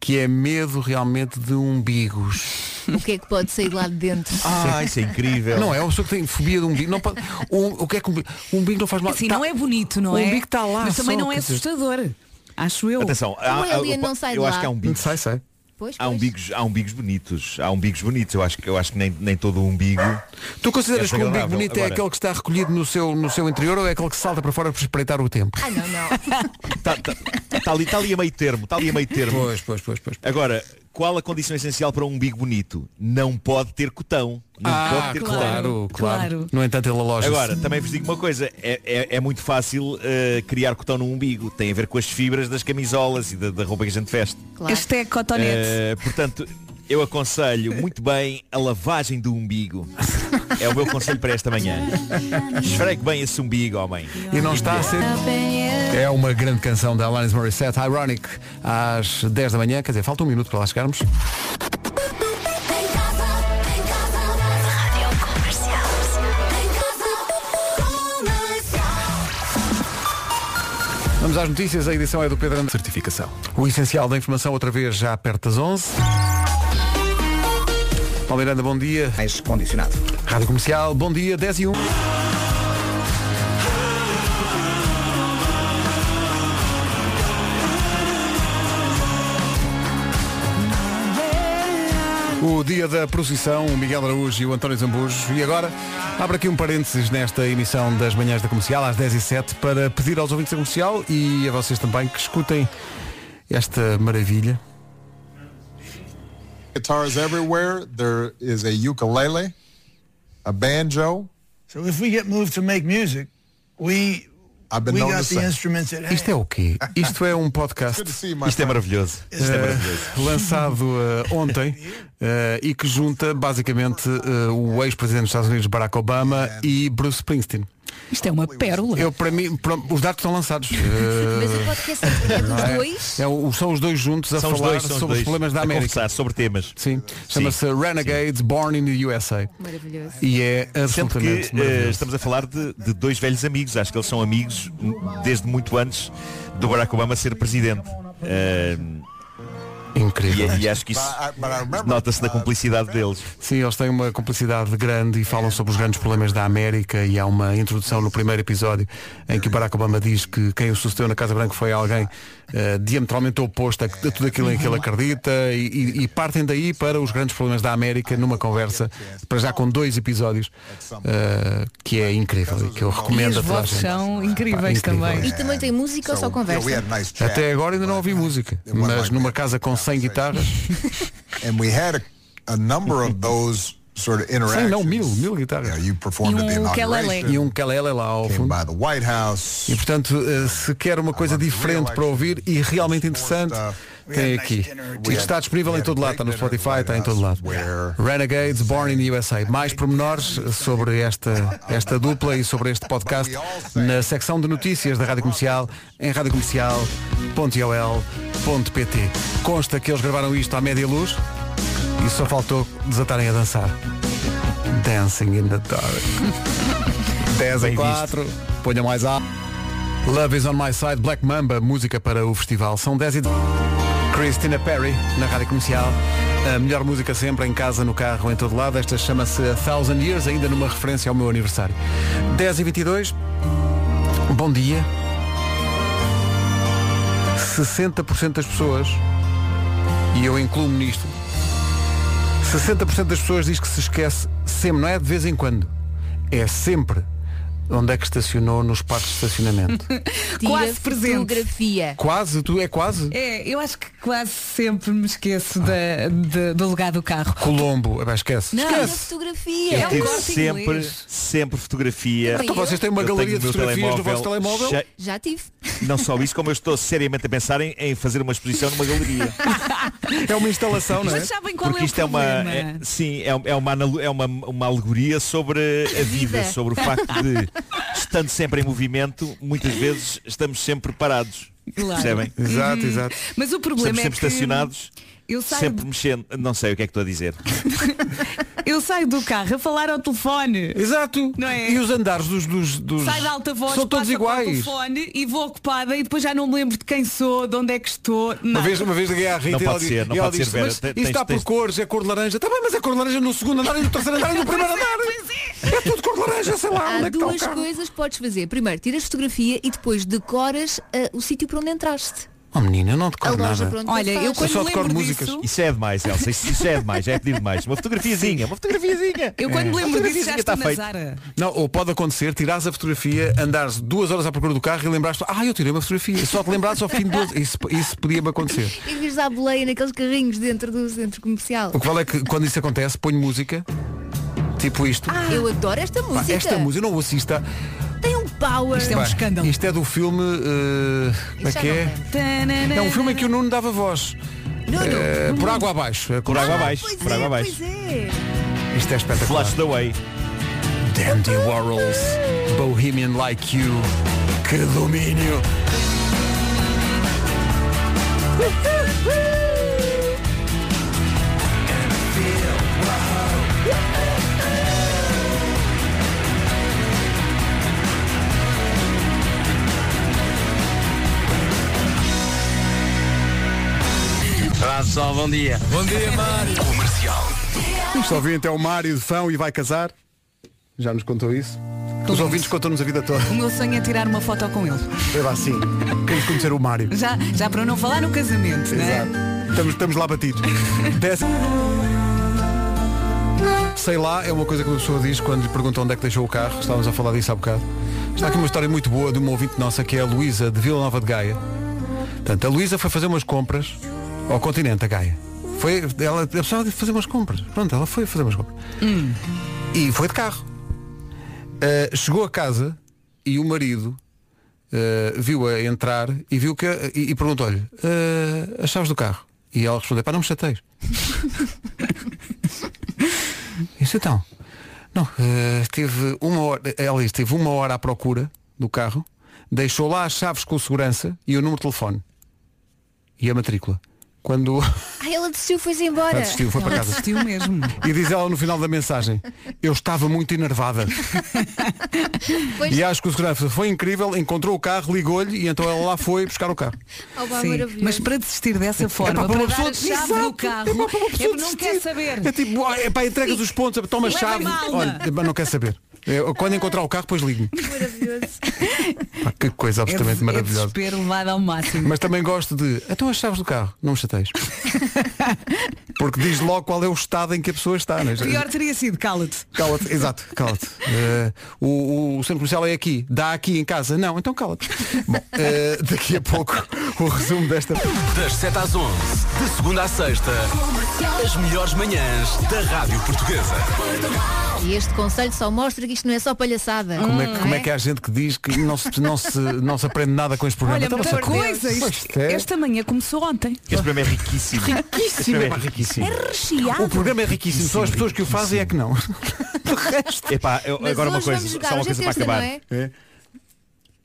Speaker 1: que é medo realmente de umbigos.
Speaker 4: O que é que pode sair lá de dentro?
Speaker 8: Ah, isso é incrível.
Speaker 1: Não é uma pessoa que tem fobia de umbigo. Não pode, o, o que é que um umbigo, o umbigo não faz mal?
Speaker 3: Assim,
Speaker 1: Tá-
Speaker 3: não é bonito, não
Speaker 1: o
Speaker 3: é?
Speaker 1: umbigo está lá
Speaker 3: Mas também
Speaker 1: só,
Speaker 3: não é assustador. Acho eu.
Speaker 8: Atenção, há,
Speaker 4: O não sai de
Speaker 8: eu acho que há umbigos.
Speaker 1: Sai, sai.
Speaker 4: Pois,
Speaker 8: Há
Speaker 4: pois.
Speaker 8: umbigos, há umbigos bonitos. Há umbigos bonitos. Eu acho que, eu acho que nem, nem todo o umbigo.
Speaker 1: Tu consideras
Speaker 8: É
Speaker 1: que o umbigo bonito é
Speaker 8: Agora-
Speaker 1: aquele que está recolhido no seu, no seu interior ou é aquele que salta para fora para espreitar o tempo?
Speaker 4: Ah, não, não.
Speaker 8: Está (laughs) tá, tá ali, tá ali a meio termo. Está ali a meio termo.
Speaker 1: Pois, pois, pois, pois.
Speaker 8: Agora, qual a condição essencial para um umbigo bonito? Não pode ter cotão. Não
Speaker 1: ah,
Speaker 8: pode ter cotão.
Speaker 1: claro, claro,
Speaker 3: claro.
Speaker 1: No entanto, ele aloja
Speaker 8: Agora, também vos digo uma coisa, é, é- é muito fácil eh, criar cotão no umbigo. Tem a ver com as fibras das camisolas e da, da roupa que a gente veste.
Speaker 4: Claro.
Speaker 3: Este é cotonete.
Speaker 8: Eh, portanto, eu aconselho muito bem a lavagem do umbigo. (laughs) É o meu conselho para esta manhã. Esfregue bem esse umbigo, homem.
Speaker 1: E não está a ser. É uma grande canção da Alanis Morissette, Ironic, às 10 da manhã. Quer dizer, falta um minuto para lá chegarmos. Vamos às notícias. A edição é do Pedro André.
Speaker 7: Certificação.
Speaker 1: O essencial da informação, outra vez, já perto das 11. Paulo Miranda, bom dia.
Speaker 2: Mais condicionado.
Speaker 1: Rádio Comercial, bom dia, 10 e 1. O dia da procissão, o Miguel Araújo e o António Zambujo. E agora, abre aqui um parênteses nesta emissão das manhãs da comercial, às 10 e 07 para pedir aos ouvintes da comercial e a vocês também que escutem esta maravilha.
Speaker 16: Guitars everywhere. There is a ukulele, a banjo.
Speaker 17: So if we get moved to make music, we
Speaker 16: I've been
Speaker 17: we got the instruments at hand.
Speaker 1: Isto é o quê? Isto é um podcast
Speaker 8: Isto é maravilhoso. Isto é
Speaker 1: eh,
Speaker 8: maravilhoso.
Speaker 1: lançado eh, ontem eh, e que junta basicamente o ex-presidente dos Estados Unidos Barack Obama e Bruce Springsteen.
Speaker 3: Isto é uma pérola.
Speaker 1: Eu, para mim, para- os dados estão lançados. (laughs)
Speaker 4: Mas o
Speaker 1: Eh,
Speaker 4: podcast é dos
Speaker 1: é?
Speaker 4: dois.
Speaker 1: É o- são os dois juntos a
Speaker 8: São os
Speaker 1: falar
Speaker 8: dois, são os
Speaker 1: sobre
Speaker 8: dois
Speaker 1: os problemas da
Speaker 8: a
Speaker 1: América.
Speaker 8: conversar sobre temas.
Speaker 1: Sim. Chama-se Renegades Born in the USA.
Speaker 4: Maravilhoso.
Speaker 1: E é
Speaker 8: Sendo
Speaker 1: absolutamente
Speaker 8: que eh,
Speaker 1: maravilhoso.
Speaker 8: estamos a falar de, de dois velhos amigos. Acho que eles são amigos desde muito antes do Barack Obama ser presidente. Eh,
Speaker 1: Incrível.
Speaker 8: E, e acho que isso nota-se na cumplicidade deles.
Speaker 1: Sim, eles têm uma complicidade grande e falam sobre os grandes problemas da América e há uma introdução no primeiro episódio em que Barack Obama diz que quem o sucedeu na Casa Branca foi alguém eh, diametralmente oposto a, a tudo aquilo em que ele acredita e, e- e partem daí para os grandes problemas da América numa conversa, para já com dois episódios, eh, que é incrível e que eu
Speaker 3: E
Speaker 1: recomendo
Speaker 3: as
Speaker 1: a toda a
Speaker 3: vozes
Speaker 1: gente.
Speaker 3: são incríveis
Speaker 1: Pá,
Speaker 3: também.
Speaker 4: E também tem música ou só conversa?
Speaker 1: Até agora ainda não ouvi música, mas numa casa com 100 guitarras, (laughs)
Speaker 16: Sort of
Speaker 1: 100
Speaker 16: interactions.
Speaker 1: não, mil, mil guitarras.
Speaker 16: You performed at the inauguration.
Speaker 1: E um ukulele lá ao fundo.
Speaker 16: by the White House.
Speaker 1: E portanto, eh, se quer uma coisa diferente para ouvir e realmente interessante, tem aqui. Isto está disponível em todo lado, está no Spotify, está em todo lado. Renegades Born in the USA. Mais pormenores sobre esta, esta dupla e sobre este podcast na secção de notícias da Rádio Comercial em radiocomercial.ol.pt. Consta que eles gravaram isto à média luz e só faltou desatarem a dançar. Dancing in the dark. (laughs) 10
Speaker 8: Bem
Speaker 1: a 4. Ponha mais alto. Love is on my side, Black Mamba, música para o festival. São 10 e... Christina Perry, na rádio comercial. A melhor música sempre, em casa, no carro, em todo lado. Esta chama-se A Thousand Years, ainda numa referência ao meu aniversário. 10 e 22 Bom dia. 60% das pessoas, e eu incluo-me nisto, 60% das pessoas diz que se esquece sempre, não é? De vez em quando, é sempre onde é que estacionou nos parques de estacionamento. (laughs)
Speaker 3: Quase presente.
Speaker 4: fotografia.
Speaker 1: quase, tu é quase?
Speaker 3: É, eu acho que quase sempre me esqueço da- de- do lugar do carro.
Speaker 1: Colombo, ah, esquece.
Speaker 3: Não,
Speaker 1: esquece.
Speaker 4: fotografia.
Speaker 3: É
Speaker 8: Eu
Speaker 3: um
Speaker 8: tive
Speaker 3: corte
Speaker 8: sempre,
Speaker 3: inglês.
Speaker 8: sempre fotografia.
Speaker 1: Então vocês têm uma
Speaker 8: Eu
Speaker 1: galeria
Speaker 8: tenho
Speaker 1: de
Speaker 8: o meu
Speaker 1: fotografias no vosso telemóvel?
Speaker 4: Já tive.
Speaker 8: Não só isso, como eu estou seriamente a pensar em, em fazer uma exposição numa galeria.
Speaker 1: É uma instalação, não é?
Speaker 3: Mas sabem qual
Speaker 8: Porque
Speaker 3: é o
Speaker 8: isto é uma,
Speaker 3: problema?
Speaker 8: é- sim, é, é uma, é uma, uma alegoria sobre a vida,
Speaker 4: Vida.
Speaker 8: sobre o facto de, estando sempre em movimento, muitas vezes estamos sempre parados.
Speaker 3: Claro.
Speaker 8: Percebem?
Speaker 1: Exato, exato.
Speaker 3: Mas o problema
Speaker 8: Estamos
Speaker 3: é
Speaker 8: sempre
Speaker 3: que
Speaker 8: estacionados,
Speaker 3: eu saio,
Speaker 8: sempre mexendo. Não sei o que é que estou a dizer. (laughs)
Speaker 3: eu saio do carro a falar ao telefone.
Speaker 1: Exato.
Speaker 3: Não é?
Speaker 1: E os andares dos. dos, dos...
Speaker 3: Sai da alta voz,
Speaker 1: São todos
Speaker 3: passa para o
Speaker 1: iguais.
Speaker 3: telefone e vou ocupada e depois já não me lembro de quem sou, de onde é que estou.
Speaker 1: Uma vez, uma vez liguei à Rita
Speaker 8: Não
Speaker 1: e
Speaker 8: pode ser, não pode ser, Vera.
Speaker 1: Isto está por
Speaker 8: tens-
Speaker 1: cores, é cor de laranja. Está bem, mas é cor de laranja no segundo andar e no terceiro andar e no primeiro andar. É tudo sei lá.
Speaker 4: Há
Speaker 1: onde é que está o
Speaker 4: duas
Speaker 1: carro?
Speaker 4: coisas que podes fazer. Primeiro, tiras fotografia e depois decoras ah, o sítio para onde entraste.
Speaker 1: Oh menina, eu não
Speaker 4: A
Speaker 1: decoro
Speaker 4: loja
Speaker 1: nada.
Speaker 4: para onde
Speaker 3: Olha,
Speaker 4: tu
Speaker 3: eu quando
Speaker 1: só
Speaker 3: me
Speaker 1: decoro
Speaker 3: lembro
Speaker 1: músicas.
Speaker 3: disso,
Speaker 8: Isso é demais, Elsa. Isso, isso é demais, é pedir demais. Uma fotografiazinha, uma fotografiazinha.
Speaker 3: eu quando me
Speaker 8: Uma
Speaker 3: lembro disso já
Speaker 8: fotografiazinha
Speaker 3: estou
Speaker 8: está
Speaker 3: na
Speaker 8: feito.
Speaker 3: Zara.
Speaker 1: Não, ou pode acontecer, tirares a fotografia, andares duas horas à procura do carro e lembraste, ah, eu tirei uma fotografia. Só te lembrares ao fim de duas. Isso, isso podia-me acontecer.
Speaker 4: E vires à boleia naqueles carrinhos dentro do centro comercial.
Speaker 1: O que vale é que quando isso acontece, ponho música, tipo isto.
Speaker 4: Eu adoro esta
Speaker 1: Pá,
Speaker 4: música.
Speaker 1: esta música, eu não ouço isto. tá?
Speaker 4: Tem um power.
Speaker 3: Isto é um
Speaker 1: Bem,
Speaker 3: escândalo.
Speaker 1: Isto é do filme. eh, como é que é?
Speaker 4: lembro.
Speaker 1: É um filme em que o Nuno dava voz.
Speaker 4: Nuno.
Speaker 1: Eh, por água abaixo. É
Speaker 8: Por água
Speaker 4: Ah,
Speaker 8: abaixo,
Speaker 4: pois
Speaker 8: por
Speaker 4: é,
Speaker 8: água abaixo.
Speaker 4: Pois é.
Speaker 1: Isto é espetacular.
Speaker 8: Flash the way.
Speaker 1: Dandy Warhols, Bohemian Like You. Que domínio!
Speaker 18: Pessoal, bom dia.
Speaker 7: Bom dia, Mário.
Speaker 13: Comercial.
Speaker 1: Este ouvinte é o Mário de Fão e vai casar. Já nos contou isso. Os ouvintes contam-nos a vida toda.
Speaker 3: O meu sonho é tirar uma foto com ele.
Speaker 1: É assim. Queremos conhecer o Mário.
Speaker 3: Já, já para não falar no casamento, né?
Speaker 1: Estamos, estamos lá batidos. (laughs) Desce- Sei lá, é uma coisa que uma pessoa diz quando lhe perguntam onde é que deixou o carro. Estávamos a falar disso há bocado. Está aqui uma história muito boa de uma ouvinte nossa que é a Luísa de Vila Nova de Gaia. Portanto, a Luísa foi fazer umas compras ao continente, a Gaia. Foi, ela precisava de fazer umas compras. Pronto, ela foi fazer umas compras. E foi de carro. Uh, chegou a casa e o marido uh, viu-a entrar e viu que e, e perguntou-lhe uh, as chaves do carro. E ela respondeu, pá, não me chateis. (laughs) Isso então. Não, uh, tive uma hora, ela tive uma hora à procura do carro, deixou lá as chaves com segurança e o número de telefone. E a matrícula. Quando. (laughs)
Speaker 4: Ai, ela desistiu, foi-se embora.
Speaker 1: Ela desistiu, foi para casa.
Speaker 3: desistiu mesmo. (laughs)
Speaker 1: E diz ela no final da mensagem, eu estava muito enervada.
Speaker 4: Pois,
Speaker 1: E acho que o segurança foi incrível, encontrou o carro, ligou-lhe e então ela lá foi buscar o carro.
Speaker 4: opa,
Speaker 3: Sim,
Speaker 4: maravilhoso.
Speaker 3: mas para desistir dessa forma,
Speaker 1: É para
Speaker 3: para,
Speaker 1: uma
Speaker 3: dar
Speaker 1: pessoa-
Speaker 3: a chave
Speaker 1: Exato,
Speaker 3: do carro,
Speaker 1: é para uma pessoa
Speaker 3: é não quer saber.
Speaker 1: É tipo, "Ah, é pá, entregas os pontos, toma a chave. Olha, mas não quer saber. Eu, quando encontrar o carro, depois ligue-me.
Speaker 4: Maravilhoso.
Speaker 1: Pá, que coisa absolutamente
Speaker 3: é,
Speaker 1: maravilhosa.
Speaker 3: É desespero levado ao máximo.
Speaker 1: Mas também gosto de. Então as chaves do carro, não me chateis. (laughs) Porque diz logo qual é o estado em que a pessoa está. Não é?
Speaker 3: Pior teria sido, cala-te.
Speaker 1: Cala-te, exato, cala-te. Eh, o, o centro comercial é aqui, dá aqui em casa. Não, então cala-te. Bom, eh, daqui a pouco o resumo desta.
Speaker 13: Das 7 às 11, de segunda à sexta, as melhores manhãs da Rádio Portuguesa.
Speaker 4: E este conselho só mostra que isto não é só palhaçada.
Speaker 1: Como é, que- como é que há gente que diz que não se, não se, não se aprende nada com este programa?
Speaker 3: Olha,
Speaker 1: Então,
Speaker 3: muita coisa. Isto-
Speaker 1: é.
Speaker 3: Esta manhã começou ontem.
Speaker 8: Este programa é riquíssimo. Este
Speaker 1: Riquíssimo,
Speaker 8: programa
Speaker 1: é
Speaker 8: é riquíssimo.
Speaker 3: É recheado.
Speaker 1: O programa é riquíssimo, só as pessoas que o fazem é que não. (laughs)
Speaker 8: Epá, eu- agora uma coisa, só uma
Speaker 4: é
Speaker 8: coisa para acabar.
Speaker 4: é?
Speaker 1: É.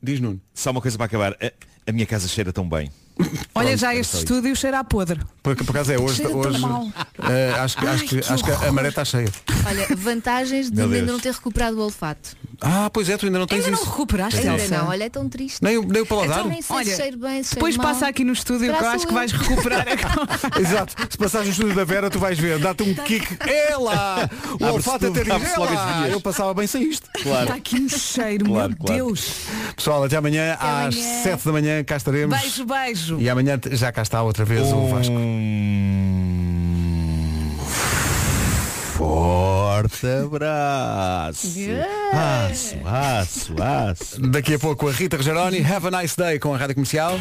Speaker 1: Diz Nuno.
Speaker 8: Só uma coisa para acabar. A, a minha casa cheira tão bem.
Speaker 3: Olha
Speaker 8: Pronto,
Speaker 3: já
Speaker 8: era
Speaker 3: este estúdio cheira a podre.
Speaker 1: Por, por acaso é hoje.
Speaker 3: Cheira tão
Speaker 1: hoje
Speaker 3: mal.
Speaker 1: eh, acho que, acho que,
Speaker 3: que
Speaker 1: acho que a maré está cheia.
Speaker 4: Olha, vantagens de
Speaker 1: Meu
Speaker 4: ainda não ter recuperado o olfato.
Speaker 1: Ah, pois é, tu ainda não tens
Speaker 3: Ainda
Speaker 1: isso.
Speaker 3: não recuperaste,
Speaker 4: Ainda
Speaker 3: Elsa?
Speaker 4: não, olha, é tão triste.
Speaker 1: Nem, o- nem o paladar.
Speaker 4: Então nem sei
Speaker 3: Olha,
Speaker 4: se cheiro bem, se
Speaker 3: Depois
Speaker 4: cheiro mal.
Speaker 3: passa aqui no estúdio que eu
Speaker 4: Será
Speaker 3: acho
Speaker 4: sou
Speaker 3: que
Speaker 4: eu?
Speaker 3: vais recuperar. (laughs)
Speaker 1: Exato. Se passares no estúdio da Vera, tu vais ver. Dá-te um kick. É lá! O
Speaker 8: Abre-se
Speaker 1: olfato
Speaker 8: tudo,
Speaker 1: até diz.
Speaker 8: abre-se
Speaker 1: É
Speaker 8: logo as
Speaker 1: lá!
Speaker 8: vias.
Speaker 1: Eu passava bem sem isto.
Speaker 8: Claro.
Speaker 3: Está aqui um cheiro,
Speaker 8: Claro,
Speaker 3: meu
Speaker 8: claro.
Speaker 3: Deus.
Speaker 1: Pessoal, até amanhã às
Speaker 3: amanhã.
Speaker 1: 7 da manhã cá estaremos.
Speaker 3: Beijo, beijo.
Speaker 1: E amanhã já cá está outra vez o Vasco.
Speaker 8: Forte abraço. Aço, aço, aço.
Speaker 1: Daqui a pouco a Rita Rogeroni, Have a Nice Day com a Rádio Comercial.